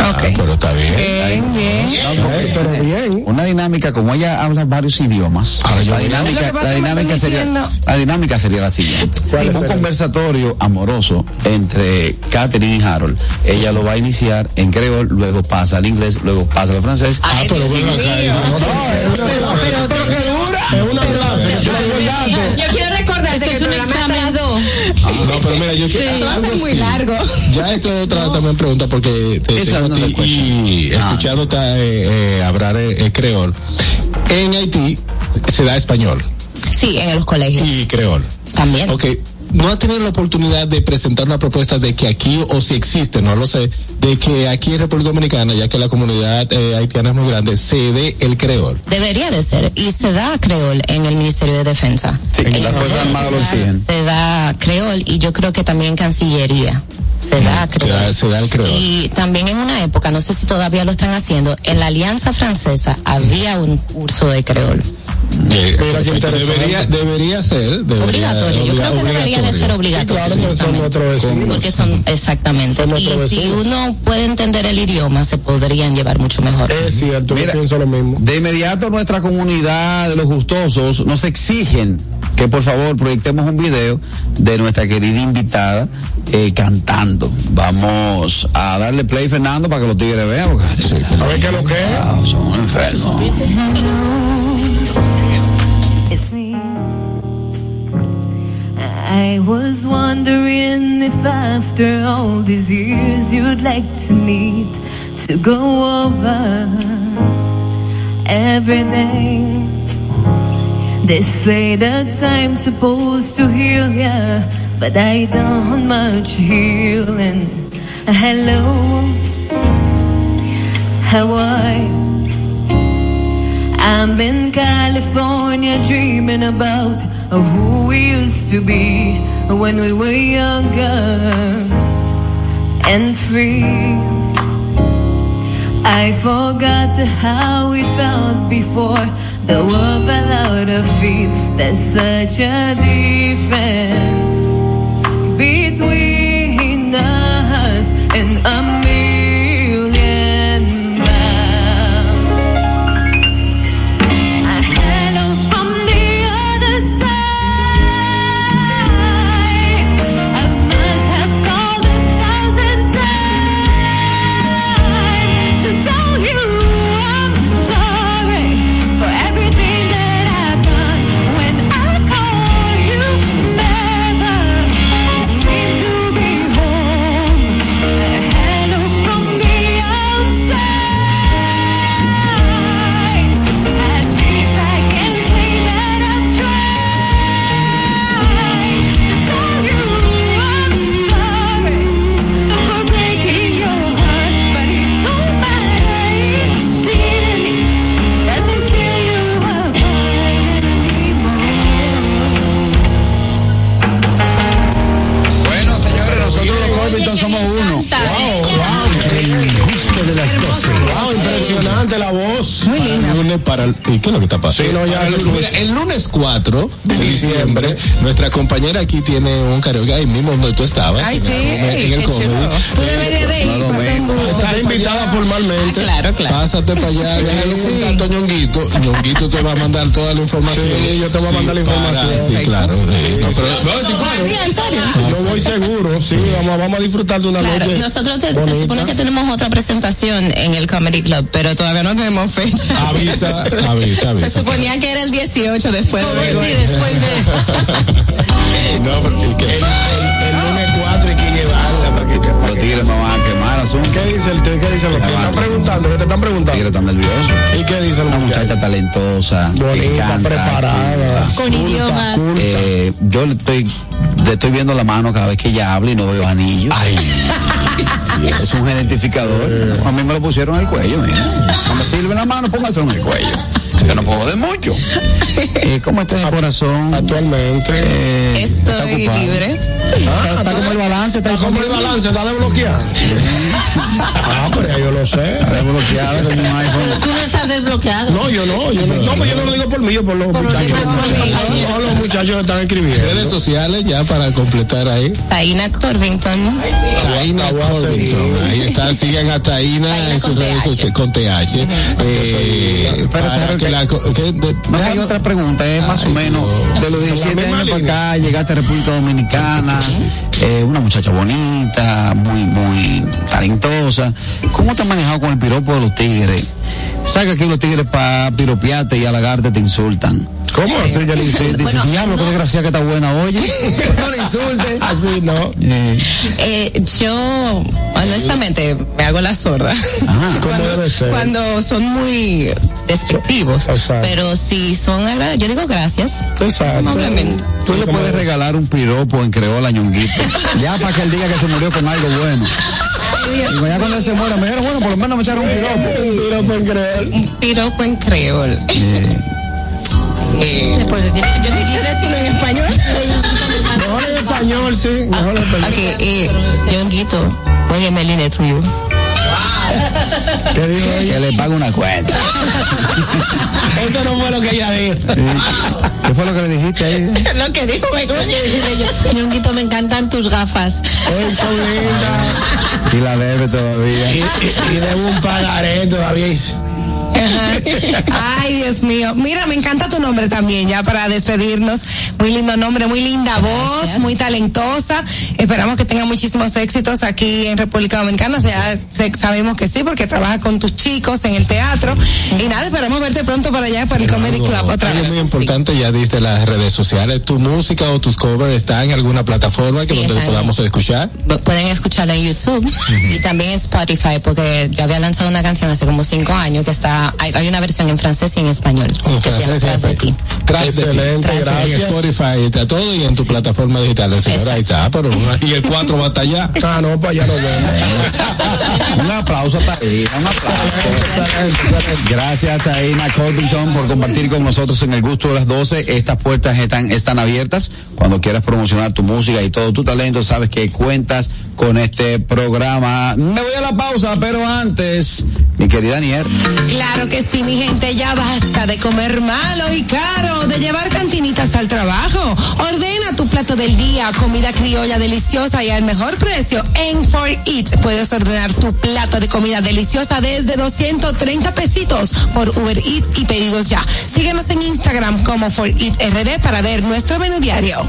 Ah, pero está bien. Bien, bien. No, porque- pero bien. Una dinámica, como ella habla varios idiomas, Ahora yo la dinámica, la es dinámica sería, la dinámica sería la siguiente. ¿Cuál Un conversatorio amoroso entre Catherine y Harold. Ella lo va a iniciar en creol, luego pasa al inglés, luego pasa al francés. Ah, pero bueno, hay- Es una clase. Yo te digo el dato. Yo quiero recordarte que el programa no, pero mira, yo quiero. Eso va a ser muy así. largo. Ya esto es otra también pregunta porque te Esa tengo no a ti te cuesta. y Ah. escuchándote eh, eh, hablar eh, eh, creol. En Haití se da español Sí, en los colegios. y creol. También. Ok. ¿No has tenido la oportunidad de presentar una propuesta de que aquí, o si existe, no lo sé, de que aquí en República Dominicana, ya que la comunidad eh, haitiana es muy grande, se dé el creol? Debería de ser. Y se da creol en el Ministerio de Defensa. Sí, En las Fuerzas Armadas lo exigen. Se da creol y yo creo que también Cancillería. Se da Se creol. da, se da el creol. Y también en una época, no sé si todavía lo están haciendo, en la Alianza Francesa había un curso de creol. Eh, Mira interesante. debería, debería ser. Debería, Obligatorio. Yo creo que debería de ser obligatorio. Claro, porque son nuestros. Porque son, exactamente. Son Y si uno puede entender el idioma, se podrían llevar mucho mejor. Es cierto, Mira, yo pienso lo mismo. De inmediato nuestra comunidad de los gustosos nos exigen que por favor proyectemos un video de nuestra querida invitada eh, cantando. Vamos a darle play Fernando para que los tigres vean. A ver qué lo que es. Ah, son enfermos. I was wondering if after all these years you'd like to meet to go over everything. They say that time's supposed to heal ya, but I don't much healing. Hello, you? I'm in California dreaming about who we used to be when we were younger and free. I forgot how it felt before the world fell out of feet. There's such a difference between Lunes para el- ¿Y qué es lo que está pasando? Sí, no, ya Para el, mira, el lunes 4 de diciembre, nuestra compañera aquí tiene un karaoke ahí mismo donde tú estabas. Ay, en sí, el- en el comedy. chulo. Tú deberías de ir. No lo para hacer un veo. grupo. Está invitada formalmente. Claro, claro. Pásate para allá, Sí. déjale un contacto a Ñonguito. Ñonguito te va a mandar toda la información. Sí, yo te voy a mandar la para- información. sí, claro. sí. No, pero, no, sí, Ah, claro. sí, en serio. Yo voy seguro, sí, vamos, vamos a disfrutar de una Claro, noche. nosotros te- se supone que tenemos otra presentación en el Comedy Club, pero todavía no tenemos fecha. Avisa, avisa, Se avisa. suponía que era el 18 después de Sí, hoy. después de. No, pero, ¿y qué? El, el- el lunes 4 hay que llevarla para que, para Los tigres me van a quemar, asunto. ¿Qué dice el ¿Qué dicen los que están preguntando? ¿Qué te están preguntando? tigres están nerviosos. ¿Y qué dicen los Una muchacha talentosa, que Bonita, canta, preparada. Con idiomas. Eh, yo le estoy, le estoy viendo la mano cada vez que ella habla y no veo anillo. Ay, Es un identificador. A mí me lo pusieron en el cuello, mira. No me sirve la mano, póngaselo en el cuello. Yo no puedo de mucho. Eh, ¿Cómo está el corazón? Actualmente. Eh, Estoy libre. Está, está como el balance, está, Está como el balance, está desbloqueado. ah, pero ya yo lo sé. Está desbloqueado con un iPhone. Tú no estás desbloqueado. No, yo no, yo no, no, pues yo no lo digo por mí, yo por los muchachos. Todos los muchachos que están escribiendo. Redes sociales ya para completar ahí. Taina Corvington. Taina Corvinson. Ahí está, sigan a Taina en sus redes sociales con TH. Eh, para que la co- que de- No, hay otra pregunta, es más o menos de los 17 años para acá, llegaste a República Dominicana, eh, una muchacha bonita, muy, muy talentosa. ¿Cómo te has manejado con el piropo de los tigres? ¿Sabes que aquí los tigres para piropearte y halagarte te insultan? ¿Cómo así que le Dice, dice, diablo, qué desgracia que está buena, oye. no le insultes. Así no. Eh, Eh, yo, honestamente, me hago la sorda. Debe ser. Cuando son muy. Exacto. Pero si son agradables, yo digo gracias. Exacto. Tú le puedes regalar un piropo en creola Ñonguito. Ya para que él diga que se murió con algo bueno. Y ya cuando él se muera, me dijeron, bueno, por lo menos me echaron un piropo. Un piropo en creol. Un piropo en creol. Eh, Después de tiempo. yo quisiera decirlo en español. Mejor en español, sí. Mejor en español. Ok, eh, Yonguito, juegueme el INE tuyo. ¿Qué dijo ella? Que le pague una cuenta. Eso no fue lo que ella dijo. ¿Qué fue lo que le dijiste ahí? Lo que dijo, me Ñonguito, me encantan tus gafas. Son lindas. Y la debe todavía. Y, y, y debo un pagaré todavía. Ay, Dios mío. Mira, me encanta tu nombre también, ya para despedirnos. Muy lindo nombre, muy linda voz, muy talentosa. Esperamos que tenga muchísimos éxitos aquí en República Dominicana. O sea, se- sabemos que sí, porque trabaja con tus chicos en el teatro. Y nada, esperamos verte pronto para allá, para el Comedy Club otra Algo vez. muy importante, ya diste las redes sociales. ¿Tu música o tus covers están en alguna plataforma que donde podamos escuchar? Pueden escucharla en YouTube y también en Spotify, porque yo había lanzado una canción hace como cinco años que está, hay, hay una versión en francés y en español. En que se llama francés, Tras de en- ti. Tras de ti. Excelente, Tras gracias. En Spotify está todo y en tu plataforma digital, señora. Ahí está, pero y el 4 va hasta allá. Ah, no, para allá no veo. Un aplauso a Taina, un aplauso. Gracias Taina Corbington por compartir con nosotros en el gusto de las 12. Estas puertas están, están abiertas. Cuando quieras promocionar tu música y todo tu talento, sabes que cuentas con este programa. Me voy a la pausa, pero antes, mi querida Nier. Claro que sí, mi gente, ya basta de comer malo y caro, de llevar cantinitas al trabajo. Ordena tu plato del día, comida criolla deliciosa y al mejor precio en For Eat. Puedes ordenar tu plato de comida deliciosa desde 230 pesitos por Uber Eats y pedidos ya. Síguenos en Instagram como For Eat RD para ver nuestro menú diario.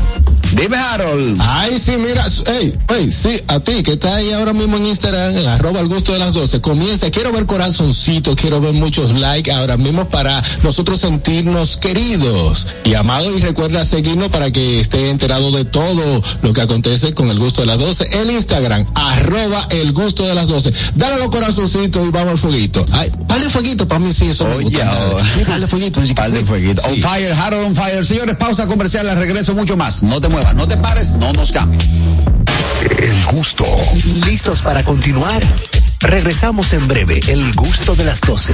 Dime, Harold. Ay, sí, mira, hey, hey, sí, a ti que está ahí ahora mismo en Instagram, en arroba el gusto de las 12, comienza, quiero ver corazoncitos, quiero ver muchos likes ahora mismo para nosotros sentirnos queridos y amados y recuerda seguirnos para que esté enterado de todo lo que acontece con el gusto de las 12, el Instagram, arroba el gusto de las 12, dale los corazoncitos y vamos al fueguito. Ay, dale fueguito para mí sí, eso me gusta. ahora. Sí, dale fueguito. Par de fueguitos. Sí. On fire, Harold on fire. Señores, pausa comercial, al regreso mucho más. No te muevas, no te pares, no nos cambies. El gusto. ¿Listos para continuar? Regresamos en breve. El gusto de las 12.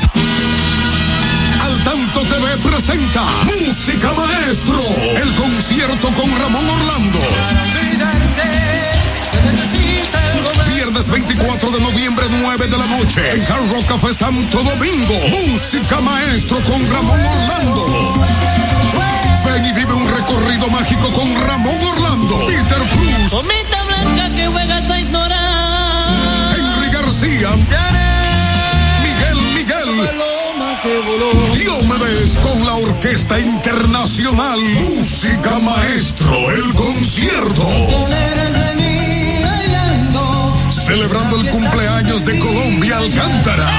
TV presenta Música Maestro, el concierto con Ramón Orlando. Viernes 24 de noviembre, 9 de la noche, en Hard Rock Café Santo Domingo. Música Maestro con Ramón Orlando. Ven y vive un recorrido mágico con Ramón Orlando, Peter Cruz, Comita blanca que juegas a ignorar. Henry García, Miguel Miguel. Diomedes con la Orquesta Internacional. Música Maestro, el concierto. Celebrando el cumpleaños de Colombia Alcántara.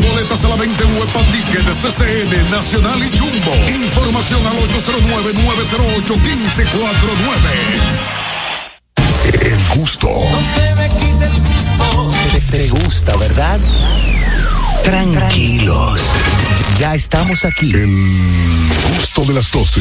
Boletas a la venta en Huepa de CCN, Nacional y Jumbo. Información al 809-908-1549. El gusto. Te, te gusta, ¿verdad? Tranquilos. Ya estamos aquí. El gusto de las 12.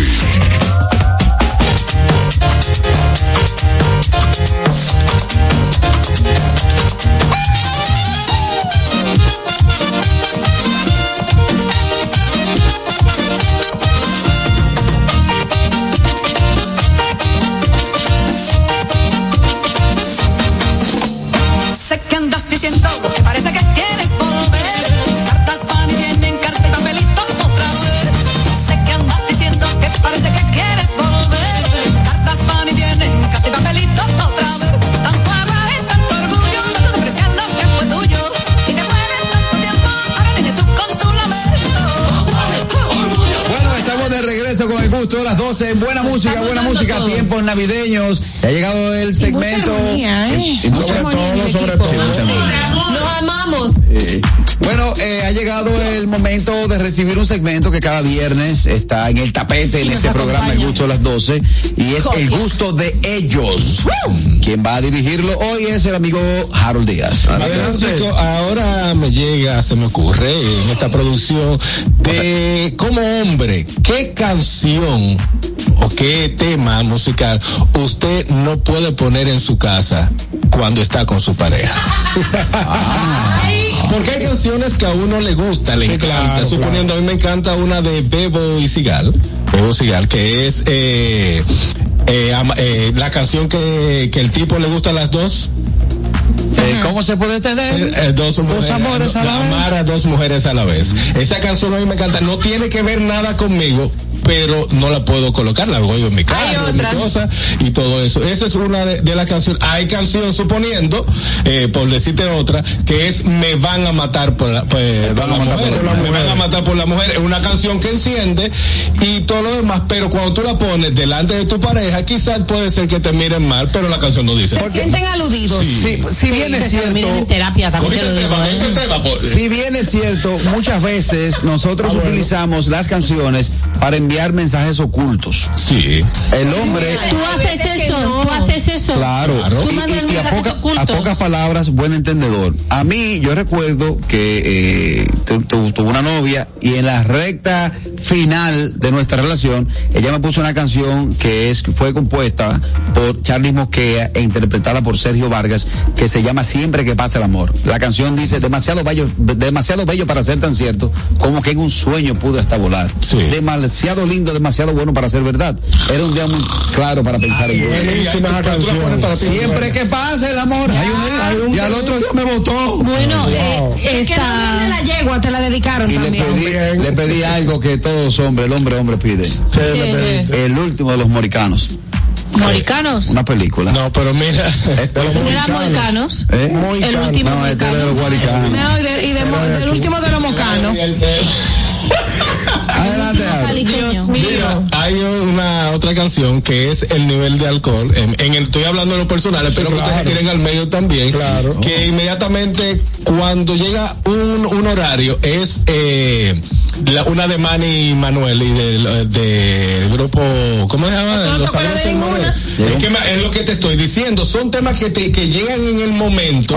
De las 12 en buena música, buena música, tiempos navideños. Ya ha llegado el segmento. ¿eh? Y sobre todo, sobre todo. Nos amamos. Eh, Bueno, eh, ha llegado el momento de recibir un segmento que cada viernes está en el tapete en este programa El. Gusto de las 12 y es el gusto de ellos. Quien va a dirigirlo hoy es el amigo Harold Díaz. Adelante. Chico, ahora me llega, se me ocurre en esta producción de como hombre, ¿qué canción o qué tema musical usted no puede poner en su casa cuando está con su pareja? Porque hay canciones que a uno le gusta, le encanta. claro, Suponiendo, a mí me encanta una de Bebo y Sigal, Bebo Sigal, que es eh, eh, eh, la canción que, que el tipo le gusta a las dos. Eh, ¿Cómo se puede tener Eh, dos, mujeres, amores a la vez? amar a dos mujeres a la vez. Esa canción a mí me encanta. No tiene que ver nada conmigo, pero no la puedo colocar. La oigo en mi carro, en mi cosa y todo eso. Esa es una de, de las canciones. Hay canción, suponiendo, eh, por decirte otra, que es Me van a matar por la, pues, por la mujer. Me van a matar por la mujer. Es una canción que enciende y todo lo demás, pero cuando tú la pones delante de tu pareja, quizás puede ser que te miren mal, pero la canción no dice. Se sienten aludidos. Sí, si bien es cierto. en terapia también. Cogiste el tema, tema, pues. Si bien es cierto, muchas veces nosotros utilizamos las canciones para enviar mensajes ocultos. Sí. El hombre, Tú haces eso, tú haces eso. claro, Tú y, mandas y- y a, poca- pocas palabras, buen entendedor. A mí, yo recuerdo que eh, tu- tu- tuve una novia y en la recta final de nuestra relación, ella me puso una canción que es fue compuesta por Charlie Mosquea e interpretada por Sergio Vargas, que se llama Siempre que pasa el amor. La canción dice demasiado bello, demasiado bello para ser tan cierto, como que en un sueño pude hasta volar. Demasiado lindo, demasiado bueno para ser verdad. Era un día muy claro para pensar en Buenísima esa canción. Siempre que pasa el amor, hay un, y al otro día me votó. Bueno, eh, Es que no de la yegua te la dedicaron Y le también. pedí, le pedí algo que todos hombres, el hombre hombre pide. le pediste. El último de los moricanos. ¿Moricanos? Una película. No, pero mira. ¿No eran moicanos? ¿Eh? El último No, este es de los guaricanos. No, y, de- y de del último de los mocanos. Adelante, Dios mío. Mira, hay una otra canción que es el nivel de alcohol. En, en el, estoy hablando de lo personal, espero que ustedes tiren al medio también. Claro. Que inmediatamente cuando llega un, un horario es eh, la- una de Manny Manuel y del del grupo, ¿cómo se llama? Los Manuel. Es, que ma- es lo que te estoy diciendo, son temas que te que llegan en el momento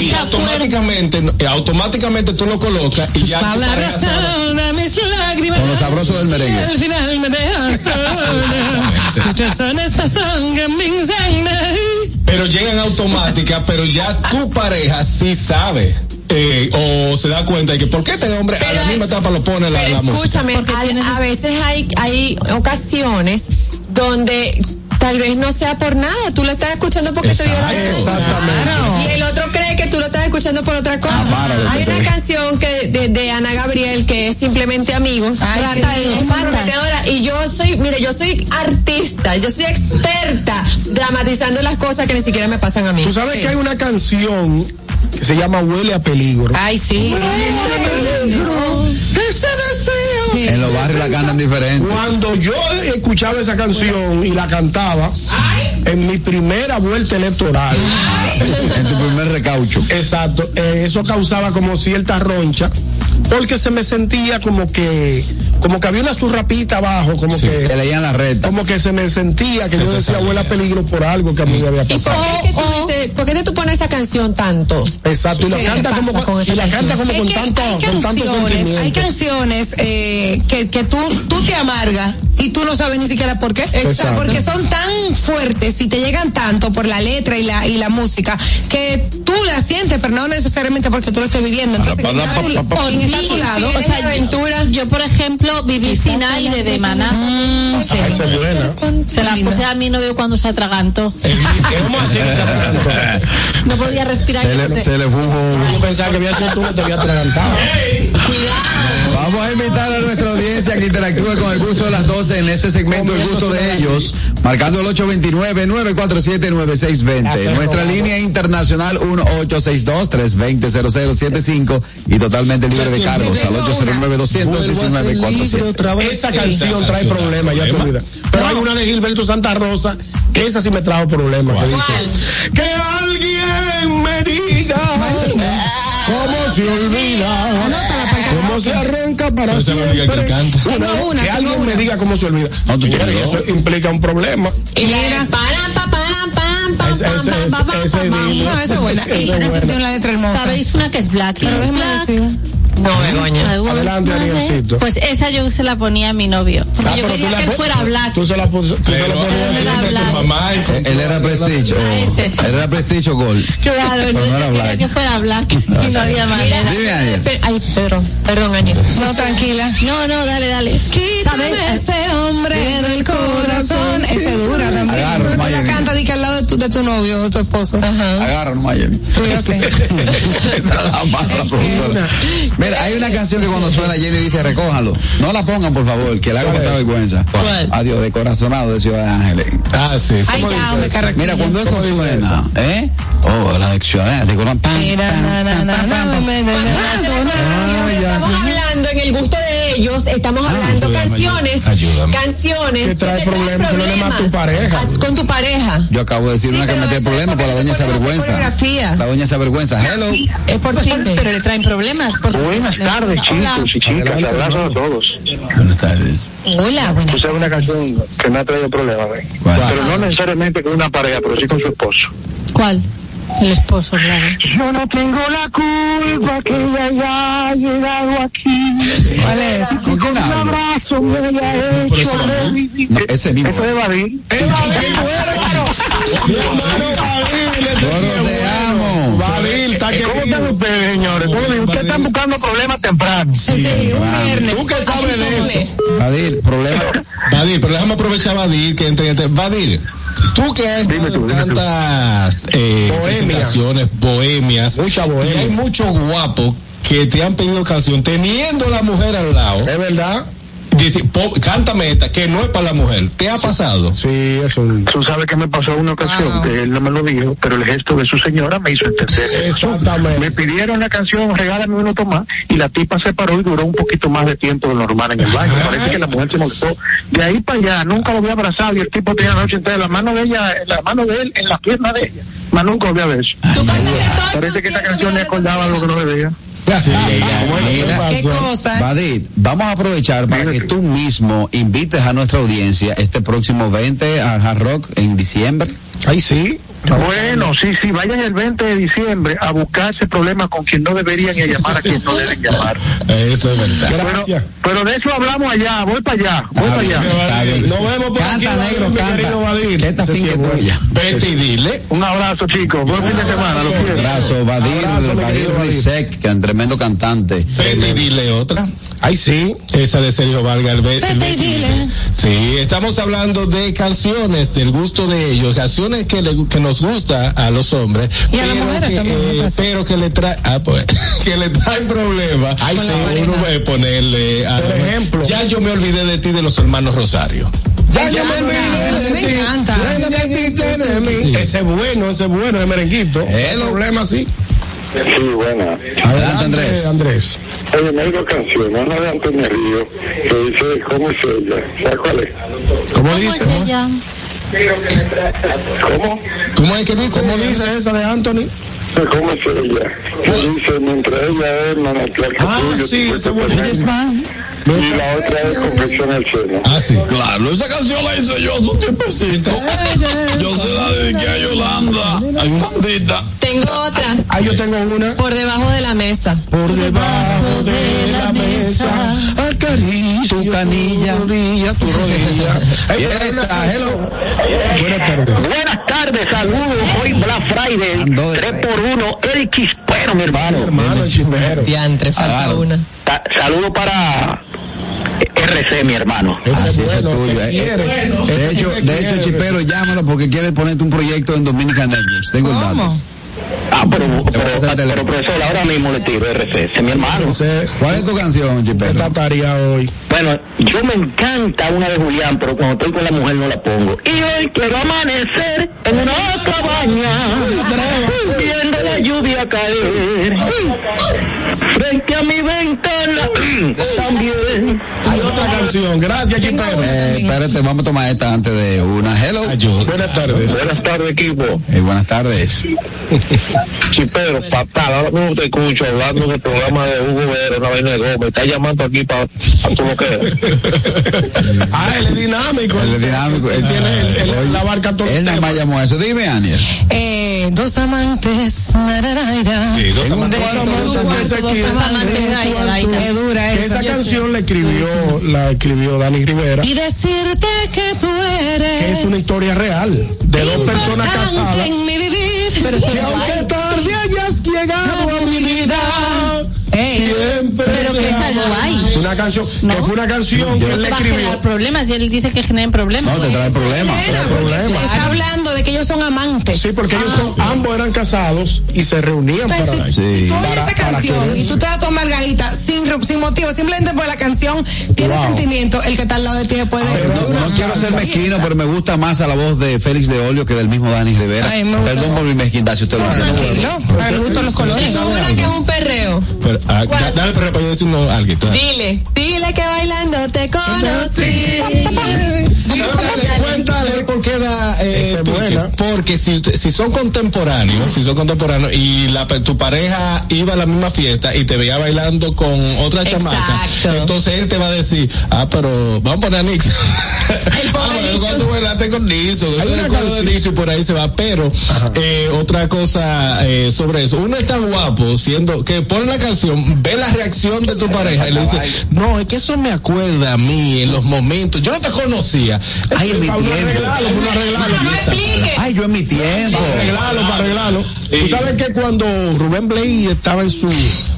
y automáticamente, eh, automáticamente tú lo colocas y ya lágrimas. Con los sabrosos del merengue. Al final me dejas son esta sangre en mi sangre. pero llegan automáticas, pero ya tu pareja sí sabe. eh, o se da cuenta de que por qué este hombre a la misma etapa lo pone la, Pero la música. escúchame, a, a veces hay, hay ocasiones donde tal vez no sea por nada, tú lo estás escuchando porque te dio la gana. Claro. Y el otro cree tú lo estás escuchando por otra cosa. hay una canción que de, de Ana Gabriel que es simplemente amigos. Ay, Trata sí, de. Y yo soy, mire, yo soy artista, yo soy experta dramatizando las cosas que ni siquiera me pasan a mí. Tú sabes Sí. que hay una canción que se llama Huele a peligro. Ay, sí. Ese deseo. En los barrios la cantan diferente. Cuando yo escuchaba esa canción y la cantaba en mi primera vuelta electoral. En tu primer recaucho. Exacto. eh, eso causaba como cierta roncha. Porque se me sentía como que, como que había una zurrapita abajo, como que. Te leían la recta. Como que se me sentía que yo decía huele a peligro por algo que a mí me había ¿Y por pasado. qué, que tú dices, por qué tú pones esa canción tanto? Exacto, y la canta ¿qué como, con y la canta canción? como Es con que tanto, hay con tanto hay canciones eh, que, que tú, tú te amargas y tú no sabes ni siquiera por qué. Exacto. Porque son tan fuertes y te llegan tanto por la letra y la, y la música que tú la sientes, pero no necesariamente porque tú lo estés viviendo. Entonces, sí, o sea, aventura. Yo, por ejemplo, viví sin aire de maná. Mm, sí. Se la puse a mi novio cuando se atragantó. ¿Cómo así que se atragantó? No podía respirar. Se le, se le fue un jugo. Yo pensaba que había sido tú que te había atragantado. Vamos a invitar a nuestra audiencia que interactúe con el gusto de las 12 en este segmento El gusto de ellos, marcando el 829-947-9620. Nuestra línea internacional 1862-320-0075 y totalmente libre de cargos al 809-200-1947. Esa canción trae problemas, ya te olvidas. Pero hay una de Gilberto Santa Rosa, que esa sí me trajo problemas, que dice, que alguien me diga cómo se olvida, cómo se arranca para Pero esa es la única que siempre. canta. Una, Tengo una, que alguien me diga cómo se olvida. No, tú Mira, eso implica un problema. Y mira, Ese- ese- ese- ese. No, esa es buena. Y esa canción tiene una letra hermosa. ¿Sabéis una que es Black? Pero is déjame Black? decir. No, Begoña. Adelante, Arielcito. Pues esa yo se la ponía a mi novio. Porque Ah, yo quería que él fuera black. Tú se la, tú se la ponías black. tu mamá. Él era Prestige. o- ese. Él era Prestige o Gold. Claro, Pero no era yo quería black. que fuera black. Y no había manera. Dime. Pe- Ay, Pedro, perdón, Año. No, tranquila. No, no, dale, dale. Quítame ese hombre del corazón. Ese es dura también. Agarra, tú la canta di que al lado de tu, de tu novio o tu esposo. Agarra Jenny. Sí, ok. Nada más, la productora. Mira, hay una canción que cuando suena Jenny dice recójalo. No la pongan, por favor, que le haga pasar vergüenza. ¿Cuál? Adiós, de corazonado de Ciudad de Ángeles. Ah, sí. sí. Ay, ya, carraquillo. Mira, cuando eso suena, ¿eh? Oh, la de Ciudad de Ángeles. con Mira, na, na, me- Estamos hablando en el gusto de ellos, estamos hablando ayúdame, canciones, ayúdame. canciones Que trae problemas, problemas a tu pareja. a- con tu pareja. Yo acabo de decir Sí, una que me tiene eso es problema, pues la doña se avergüenza. La doña se avergüenza. Hello. Es por chisme. Pero le traen problemas. Por Buenas tardes, chicos y chicas. Adelante, Abrazo a todos. Buenas tardes. Hola, buenas Tú sabes una canción que me ha traído problemas. ¿Cuál? Pero no necesariamente con una pareja, pero sí con su esposo. ¿Cuál? El esposo, claro. Yo no tengo la culpa que ella haya llegado aquí. ¿Cuál es? Con un abrazo me haya hecho revivir. No, ese mismo. Eso es Badir. Gordo, Están buscando problemas temprano. Sí, un viernes. ¿Tú qué sabes de eso? Badir, problema. Vadir, pero déjame aprovechar Vadir que entre, entre- Vadir, tú que has en tantas eh, Bohemia. presentaciones bohemias, Mucha y bohemia. hay muchos guapos que te han pedido canción teniendo la mujer al lado. Es verdad. Dice, po- cántame esta, que no es para la mujer. ¿Te ha pasado? Sí, eso. Tú sabes que me pasó una ocasión, que él no me lo dijo, pero el gesto de su señora me hizo entender. eso. Exactamente. Me pidieron la canción Regálame uno más y la tipa se paró y duró un poquito más de tiempo de lo normal en el baño. Parece que la mujer se molestó. De ahí para allá, nunca lo había abrazado y el tipo tenía la noche entera la mano de ella, la mano de él en la pierna de ella. Más nunca lo había visto. Parece que esta canción le acordaba lo que no debía. Mira, ¿Qué cosa? Badid, vamos a aprovechar para que tú mismo invites a nuestra audiencia este próximo 20 al Hard Rock en diciembre. Ahí sí. Bueno, sí, sí, vayan el 20 de diciembre a buscarse problemas con quien no deberían y a llamar a quien no deben llamar. Eso es verdad. Gracias. Pero de eso hablamos allá, voy para allá, voy para allá. Está bien. Nos vemos por aquí, Canta, Badil, negro, mi canta. Vete y dile. Un abrazo, chicos. Buen fin de semana, los quiero. Abrazo, Badir, Abrazo, Badir. Rizek, que es un tremendo cantante. Vete y dile otra. Ahí sí. Esa de Sergio Vargas. el ve- el Vete y dile. Sí, estamos hablando de canciones del gusto de ellos, canciones que, le- que nos gusta a los hombres, Y a las pero mujeres que, también, eh, pero que le trae, ah, pues, que le traen problemas. Ay, Con sí, uno puede ponerle, a- Por ejemplo. ya yo me olvidé de ti de los hermanos Rosario. Ya me olvidé de me ti. encanta. Ese es bueno, ese es bueno, ese merenguito. Hello. problema sí. Sí, buena. Adelante, Andrés. Andrés. Oye, me digo canción, una de Antonio Río, que dice, ¿cómo es ella? ¿Sabes cuál es? ¿Cómo ¿Cómo dice? es ella? ¿Cómo? ¿Cómo es que dice? ¿Cómo dice esa de Anthony? ¿Cómo es ella? Que dice, mientras ella es manantial que Ah, tuyo, sí, perfecto. Y la otra es confección al seno. Ah, sí. Claro, esa canción la hice yo hace un tiempecito. Yo se la dediqué a Yolanda, a Yolandita. Tengo otra. Ah, yo tengo una. Por debajo de la mesa. Por debajo de la mesa, acaricio Tu canilla. tu rodilla, tu rodilla. Buenas tardes. Buenas tardes, saludos. Hoy Black Friday, Ando de- 3 por 1 el chispero, mi hermano. Hermano, el chimbero. Diantre, falta Agarra. una. Ta- Saludo para RC, mi hermano. Ese Así es es bueno, tuyo. eh, quiere. eh, De hecho, de hecho, quiere. Chipero, llámalo porque quiere ponerte un proyecto en Dominican Networks. Tengo el dato. Ah, pero, Te voy a pero, hacer pero, teléfono. profesor, ahora mismo le tiro RC, ese es mi hermano. ¿Cuál es tu canción, Chipero? Esta tarea hoy. Bueno, yo me encanta una de Julián, pero cuando estoy con la mujer no la pongo. Y hoy quiero amanecer en una cabaña, viendo la lluvia caer. Frente a mi ventana también. Hay otra canción. Gracias, chimbero. Eh, espérate, vamos a tomar esta antes de una. Hello. Buenas tardes. Buenas tardes, equipo. Eh, buenas tardes. Chipero, fatal, ahora mismo te escucho hablando del programa de Hugo Vera, una vaina de Gómez. Me está llamando aquí para tu lo que Ah, él es dinámico. Él es dinámico. Él tiene el- el- Oye, la barca todo Él nada más llamó eso. Dime, Aniel. Eh, dos amantes. nararaira. Sí, dos amantes. dos amantes dos amantes. Qué dura esa. esa canción la escribió, la escribió Dani Rivera, Y decirte que tú eres. que es una historia real de dos personas casadas. en mi vivir. Pero Que aunque tarde hayas llegado a mi vida, siempre Pero que te esa es amaré. guay. Es una canción, que fue una canción que No él te le escribió. generar problemas y él dice que generen problemas. No, te trae problemas. Era, Trae porque problemas. está hablando de que ellos son amantes. Sí, porque ellos son, Ah. ambos eran casados y se reunían para. Entonces, si, Sí. si tú oyes Para- esa para canción y tú te das tu margarita sin, sin motivo, simplemente porque la canción tiene Wow. sentimiento, el que está al lado de ti puede. No, no quiero ser mezquino, pero me gusta más a la voz de Félix de Olio que del mismo Dani Rivera. Ay. Perdón por mi mezquindad, si usted lo entiende. Tranquilo, a me gustan los colores. Una que es un perreo. Pero, Ah, da- dale para para yo decir uno, algo. dale. Dile, dile que bailando te conocí. Cuéntale por qué da eh, porque, buena. porque si, si son contemporáneos, si son contemporáneos y la tu pareja iba a la misma fiesta y te veía bailando con otra chamaca, Exacto. entonces él te va a decir, ah, pero vamos a poner a Nix. ah, pero cuando bailaste con Nixon, de Nixon y por ahí se va, pero eh, otra cosa eh, sobre eso, uno es tan guapo siendo que pone la canción, ve la reacción de tu pareja y le dice, no, es que eso me acuerda a mí en los momentos, yo no te conocía. Ay, en mi tiempo. arreglarlo, para Ay, yo en mi tiempo. Para arreglarlo, para arreglarlo. Tú sabes que cuando Rubén Blades estaba en su.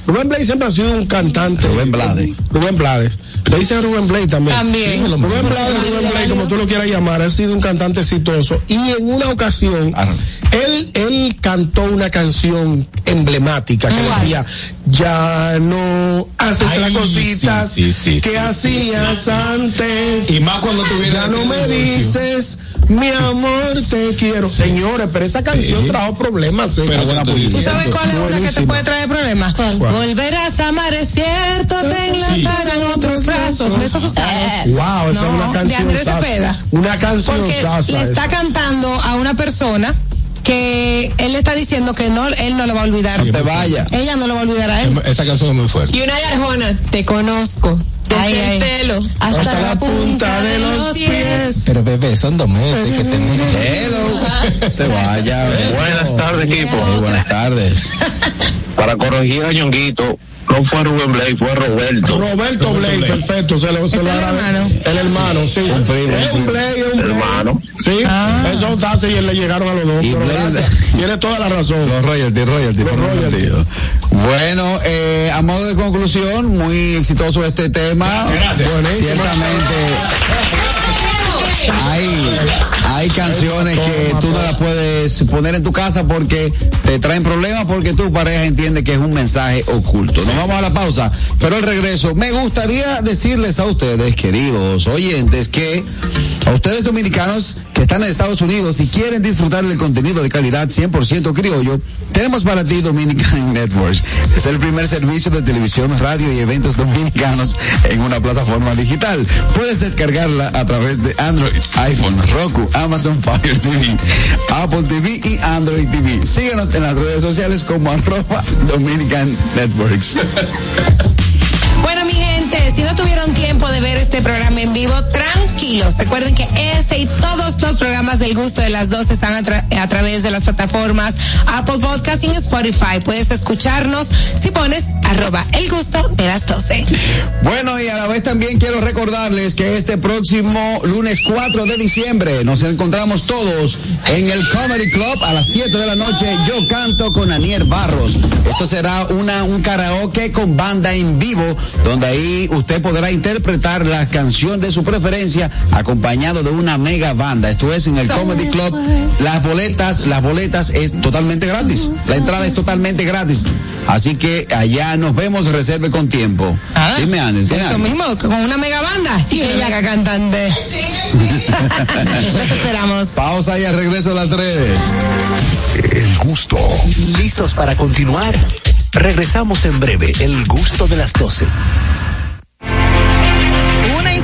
Rubén Blades siempre ha sido un cantante. Rubén Blades. Rubén Blades. Le dicen Rubén Blades también. También. Rubén Blades, Rubén Blades, como tú lo quieras llamar, ha sido un cantante exitoso. Y en una ocasión, Ah, él, él cantó una canción emblemática que decía, ya no haces Ay, las cositas sí, sí, sí, que sí, hacías antes. Y más cuando tuviera Ya no me dices, mi amor, te quiero. Señores, pero esa canción trajo problemas. ¿eh? Pero Buena. ¿Tú sabes cuál es una que te puede traer problemas? Volverás a amar, es cierto, te enlazarán otros brazos. Besos usados. Wow, esa es una de canción. Andrés sasa. Cepeda. Una canción Porque sasa le está esa. cantando a una persona que él le está diciendo que no, él no lo va a olvidar. Sí, Te vaya. Ella no lo va a olvidar a él. Esa canción es muy fuerte. Y una de Arjona, te conozco. Desde Ay, el ay. pelo Hasta, Hasta la punta de los pies. Pero bebé, son dos meses que tenemos. Hello. Te vaya. Buenas tardes, equipo. Muy buenas tardes. Para corregir a Ñonguito, no fue Rubén Blade, fue Roberto. Roberto Blade, perfecto. Se lo, se lo el hermano. El hermano, sí. Un primo, Es un un es. Hermano. Sí, esos tases y él le llegaron a los dos. Y pero Blade- gracias. Tiene toda la razón. Los royalty, royalty. Los royalty. Bueno, eh, a modo de conclusión, muy exitoso este tema. Gracias, gracias. Ciertamente hay, hay canciones que tú no las puedes poner en tu casa porque te traen problemas porque tu pareja entiende que es un mensaje oculto. Nos vamos a la pausa, pero al regreso me gustaría decirles a ustedes, queridos oyentes, que a ustedes dominicanos que están en Estados Unidos y quieren disfrutar del contenido de calidad 100% criollo, tenemos para ti Dominican Networks. Es el primer servicio de televisión, radio y eventos dominicanos en una plataforma digital. Puedes descargarla a través de Android, iPhone, Roku, Amazon Fire TV, Apple TV y Android TV. Síguenos en las redes sociales como arroba Dominican Networks. Bueno, si no tuvieron tiempo de ver este programa en vivo, tranquilos. Recuerden que este y todos los programas del gusto de las dos están a, tra- a través de las plataformas Apple Podcast y Spotify. Puedes escucharnos si pones arroba el gusto de las 12. Bueno, y a la vez también quiero recordarles que este próximo lunes 4 de diciembre nos encontramos todos en el Comedy Club a las 7 de la noche. Yo canto con Anier Barros. Esto será una, un karaoke con banda en vivo, donde ahí usted podrá interpretar la canción de su preferencia acompañado de una mega banda. Esto es en el Comedy Club. Las boletas, las boletas es totalmente gratis. La entrada es totalmente gratis. Así que allá nos vemos, reserve con tiempo. Dime, Anel, ¿tiene Eso algo? mismo, con una mega banda y una mega cantante. Los esperamos. Pausa y al regreso a las tres. El gusto. ¿Listos para continuar? Regresamos en breve. El gusto de las 12.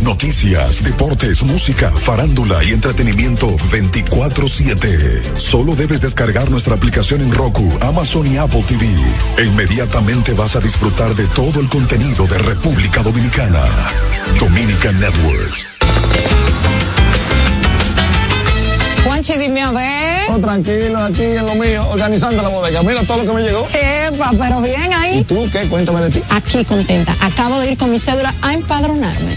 noticias, deportes, música, farándula y entretenimiento 24/7. Solo debes descargar nuestra aplicación en Roku, Amazon y Apple TV. E inmediatamente vas a disfrutar de todo el contenido de República Dominicana. Dominican Networks. Juanchi, dime a ver. Oh, tranquilo, aquí en lo mío, organizando la bodega. Mira todo lo que me llegó. Epa, pero bien ahí. ¿Y tú qué? Cuéntame de ti. Aquí contenta. Acabo de ir con mi cédula a empadronarme.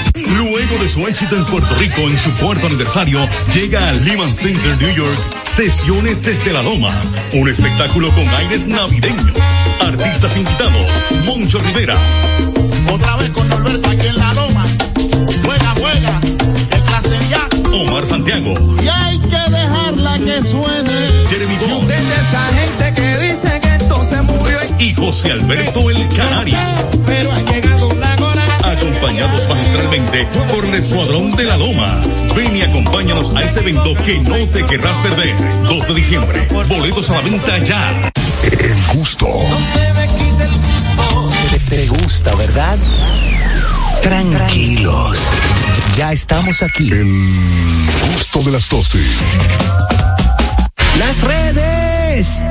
Luego de su éxito en Puerto Rico en su cuarto aniversario, llega al Lehman Center New York Sesiones desde la Loma. Un espectáculo con aires navideños. Artistas invitados: Moncho Rivera, Otra vez con Norberto aquí en la loma. Juega, juega. El clase ya. Omar Santiago, Y hay que dejarla que suene. Jeremy esa gente que dice que esto se murió. y José Alberto El Canario. Pero ha llegado. Acompañados magistralmente por el Escuadrón de la Loma. Ven y acompáñanos a este evento que no te querrás perder. 2 de diciembre. Boletos a la venta ya. El gusto. Te, te gusta, ¿verdad? Tranquilos. Ya estamos aquí. El gusto de las 12. Las redes.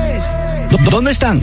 ¿Dó- ¿Dónde están?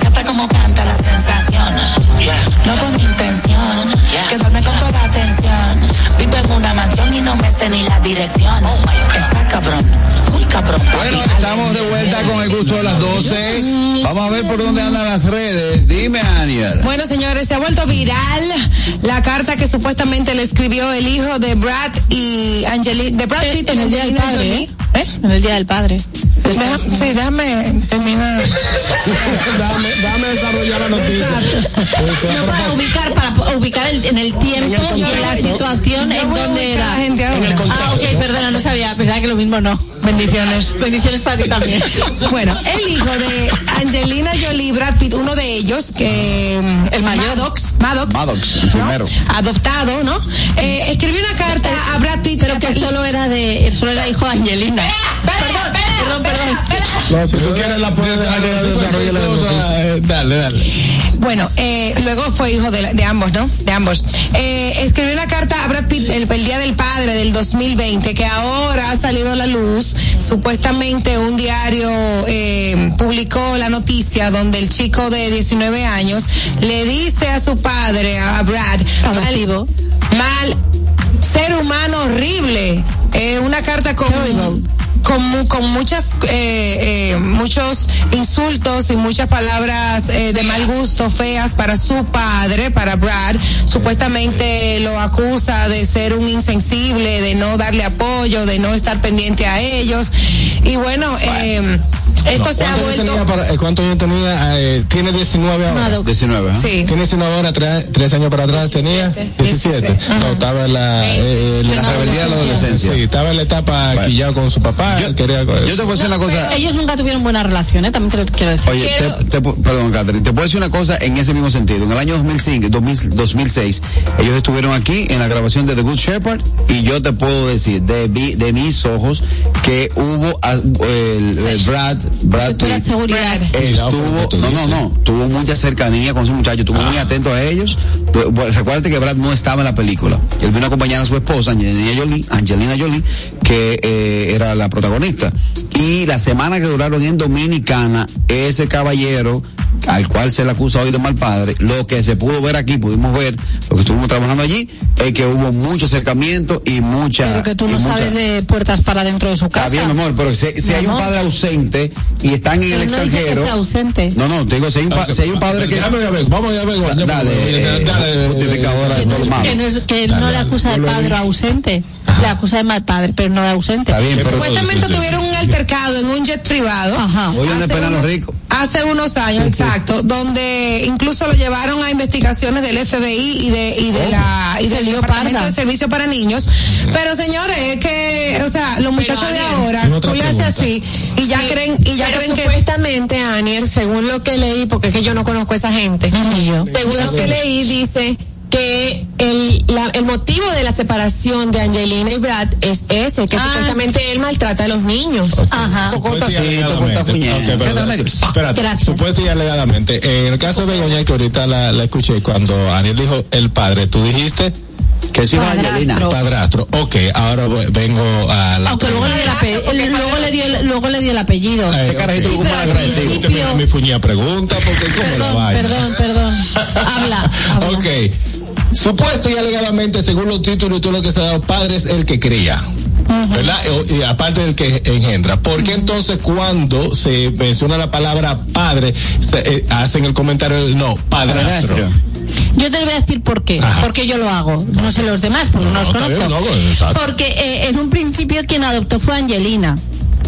sé ni la dirección. Está cabrón, muy cabrón. Bueno, estamos de vuelta con el gusto de las 12. Vamos a ver por dónde andan las redes. Dime, Aniel. Bueno, señores, se ha vuelto viral la carta que supuestamente le escribió el hijo de Brad y Angelina, de Brad Pitt en el Día del Padre. ¿eh? En el Día del Padre. Deja- sí, déjame terminar. dame, dame desarrollar la noticia. No, para ubicar, para ubicar el- en el tiempo y en la situación en donde era. Ah, ok, perdona, no sabía, pensaba que lo mismo no. Bendiciones. Bendiciones para ti también. Bueno, el hijo de Angelina Jolie, Brad Pitt, uno de ellos, que el mayor, Maddox, Maddox, primero. adoptado, ¿no? Eh, escribió una carta a Brad Pitt, Pero que solo era de, solo era hijo de Angelina. Perdón, perdón, perdón. No, si tú quieres la puedes noticia. Eh, Dale, dale. Bueno, eh, luego fue hijo de, de ambos, ¿no? De ambos. Eh, escribió una carta a Brad Pitt el, el Día del Padre del 2020, que ahora ha salido a la luz. Supuestamente un diario eh, publicó la noticia donde el chico de 19 años le dice a su padre, a Brad, Adoptivo. mal, ser humano horrible. Eh, una carta con con, mu- con muchas eh, eh, muchos insultos y muchas palabras eh, de mal gusto feas para su padre para Brad supuestamente lo acusa de ser un insensible de no darle apoyo de no estar pendiente a ellos y bueno eh, esto se ha ¿Cuántos años vuelto tenía para- eh, ¿Cuántos años tenía? Eh, tiene 19 ahora. Maddox. 19, ¿eh? Sí. Tiene 19 ahora, tres, tres años para atrás tenía 17. No, estaba en la, eh, en La rebeldía de la adolescencia. Sí, estaba en la etapa quillado con su papá. Quería, Yo te puedo decir una cosa. Ellos nunca tuvieron buena relación, ¿eh? También te lo quiero decir. Oye, te, te pu- perdón, Catherine, te puedo decir una cosa en ese mismo sentido. En el año 2005, 2000 2006, ellos estuvieron aquí en la grabación de The Good Shepherd y yo te puedo decir de, vi- de mis ojos que hubo ah, el, el Brad, Brad Pitt seguridad. estuvo, no, no, no, tuvo mucha cercanía con su muchacho, estuvo muy atento a ellos. Recuérdate que Brad no estaba en la película. Él vino a acompañar a su esposa, Angelina Jolie, Angelina Jolie que eh, era la protagonista. Y la semana que duraron en Dominicana, ese caballero al cual se le acusa hoy de mal padre, lo que se pudo ver aquí, pudimos ver, lo que estuvimos trabajando allí, es que hubo mucho acercamiento y mucha... Pero que tú no mucha- sabes de puertas para dentro de su casa. Está bien, mi amor, pero si, si Mi hay un padre ausente y están en Pero el no dice que extranjero... sea ausente. No, no, te digo, si hay un, pa- si hay un padre que... Déjame ver, vamos a ver. Dale, eh, lo malo. Que no, es- que no le acusa de acusa mal padre, pero no de ausente. Está bien, pero- Supuestamente tuvieron un altercado en un jet privado. Oye, ¿dónde Hace unos- ricos? Hace unos años, exacto, donde incluso lo llevaron a investigaciones del FBI y de, y de Oh. la y del Departamento parda. de Servicio para Niños. Pero señores, es que, o sea, los muchachos de ahora, tú le haces así y ya Sí, creen y ya pero creen que supuestamente Anier, según lo que leí, porque es que yo no conozco a esa gente, según lo que leí dice que el, la- el motivo de la separación de Angelina y Brad es ese, que supuestamente él maltrata a los niños. Ajá. Supuesto y alegadamente. Ok, perdón. Espérate, supuesto y alegadamente. En el caso de Begoña, que ahorita la, la escuché, cuando Aniel dijo el padre, tú dijiste que es hijo de Angelina. Padrastro. Ok, ahora voy- vengo a la. Aunque luego le dio el apellido, luego le dio, el- luego le dio el apellido. Eh, Sí, ok. pero al principio- Usted me- mi fuñía pregunta, porque cómo la Perdón, vaina. perdón, perdón. Habla. habla. Ok. Supuesto y alegadamente, según los títulos y todo lo que se ha dado, padre es el que cría. ¿Verdad? O- Y aparte del que engendra. ¿Por qué entonces cuando se menciona la palabra padre, se, eh, hacen el comentario de no, padrastro? Yo te voy a decir por qué. Ajá. Porque yo lo hago. No sé los demás, porque no, los conozco. bien, no, exacto. porque eh, en un principio quien adoptó fue Angelina.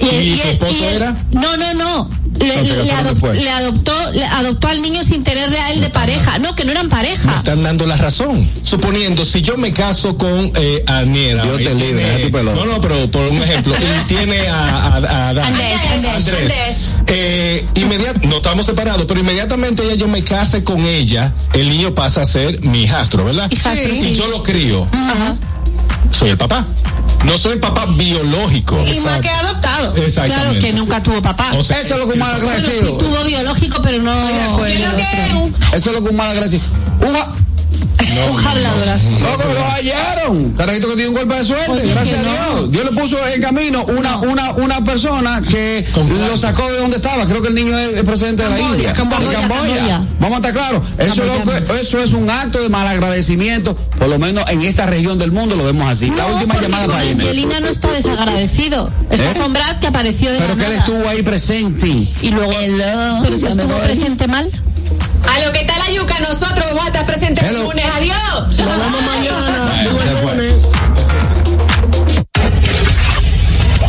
¿Y su esposo era? No, no, no. Le, No, se le casaron adop- después. le adoptó, le adoptó al niño sin tenerle a él de pareja. No, que no eran Me pareja. están dando la razón. Suponiendo, si yo me caso con eh, Aniela. Dios y te libre. No, no, pero por un ejemplo, y tiene a, a, a. Andrés, Andrés, Andrés. Eh, inmediat- no estamos separados, pero inmediatamente ya yo me case con ella, el niño pasa a ser mi hijastro, ¿verdad? Hijastro, Si sí. yo lo crío, Ajá. soy el papá. No soy papá biológico. y más que adoptado. Exactamente. Claro que nunca tuvo papá. O sea, Eso es lo que un mal Bueno, sí agradecido. tuvo biológico, pero no. Eso es lo que un mal agradecido. Uva. Habladoras. Loco, lo hallaron. Carajito que tiene un golpe de suerte, Oye, gracias a no. Dios. Dios le puso en camino una, una, una persona que lo sacó de donde estaba. Creo que el niño es, procedente de la Camboya, India. Camboya, de Camboya. Camboya. Vamos a estar claros. Eso, es que- eso es un acto de malagradecimiento. Por lo menos en esta región del mundo lo vemos así. la No, última llamada para. Angelina no está desagradecido. Está ¿Eh? con Brad que apareció de Pero la que él estuvo ahí presente. Y luego. pero si estuvo presente mal. A lo que está la yuca, nosotros vamos a estar presentes el lunes. Adiós. Nos vemos mañana.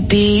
to be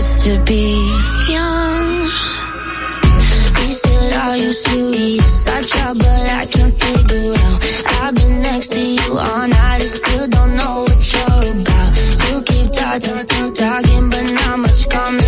used to be young. He said, are you serious? I tried, but I can't figure out. I've been next to you all night and still don't know what you're about. You keep talking, talking, but not much coming.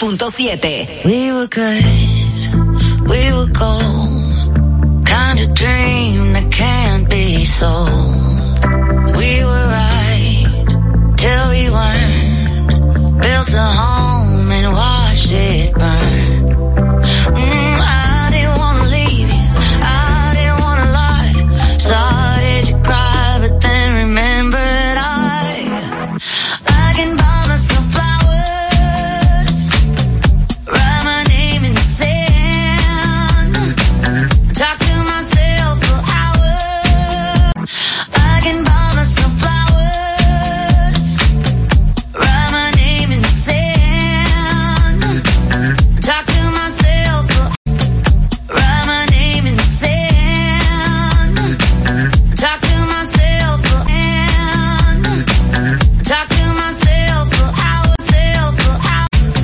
91.7. We were good, we were gold.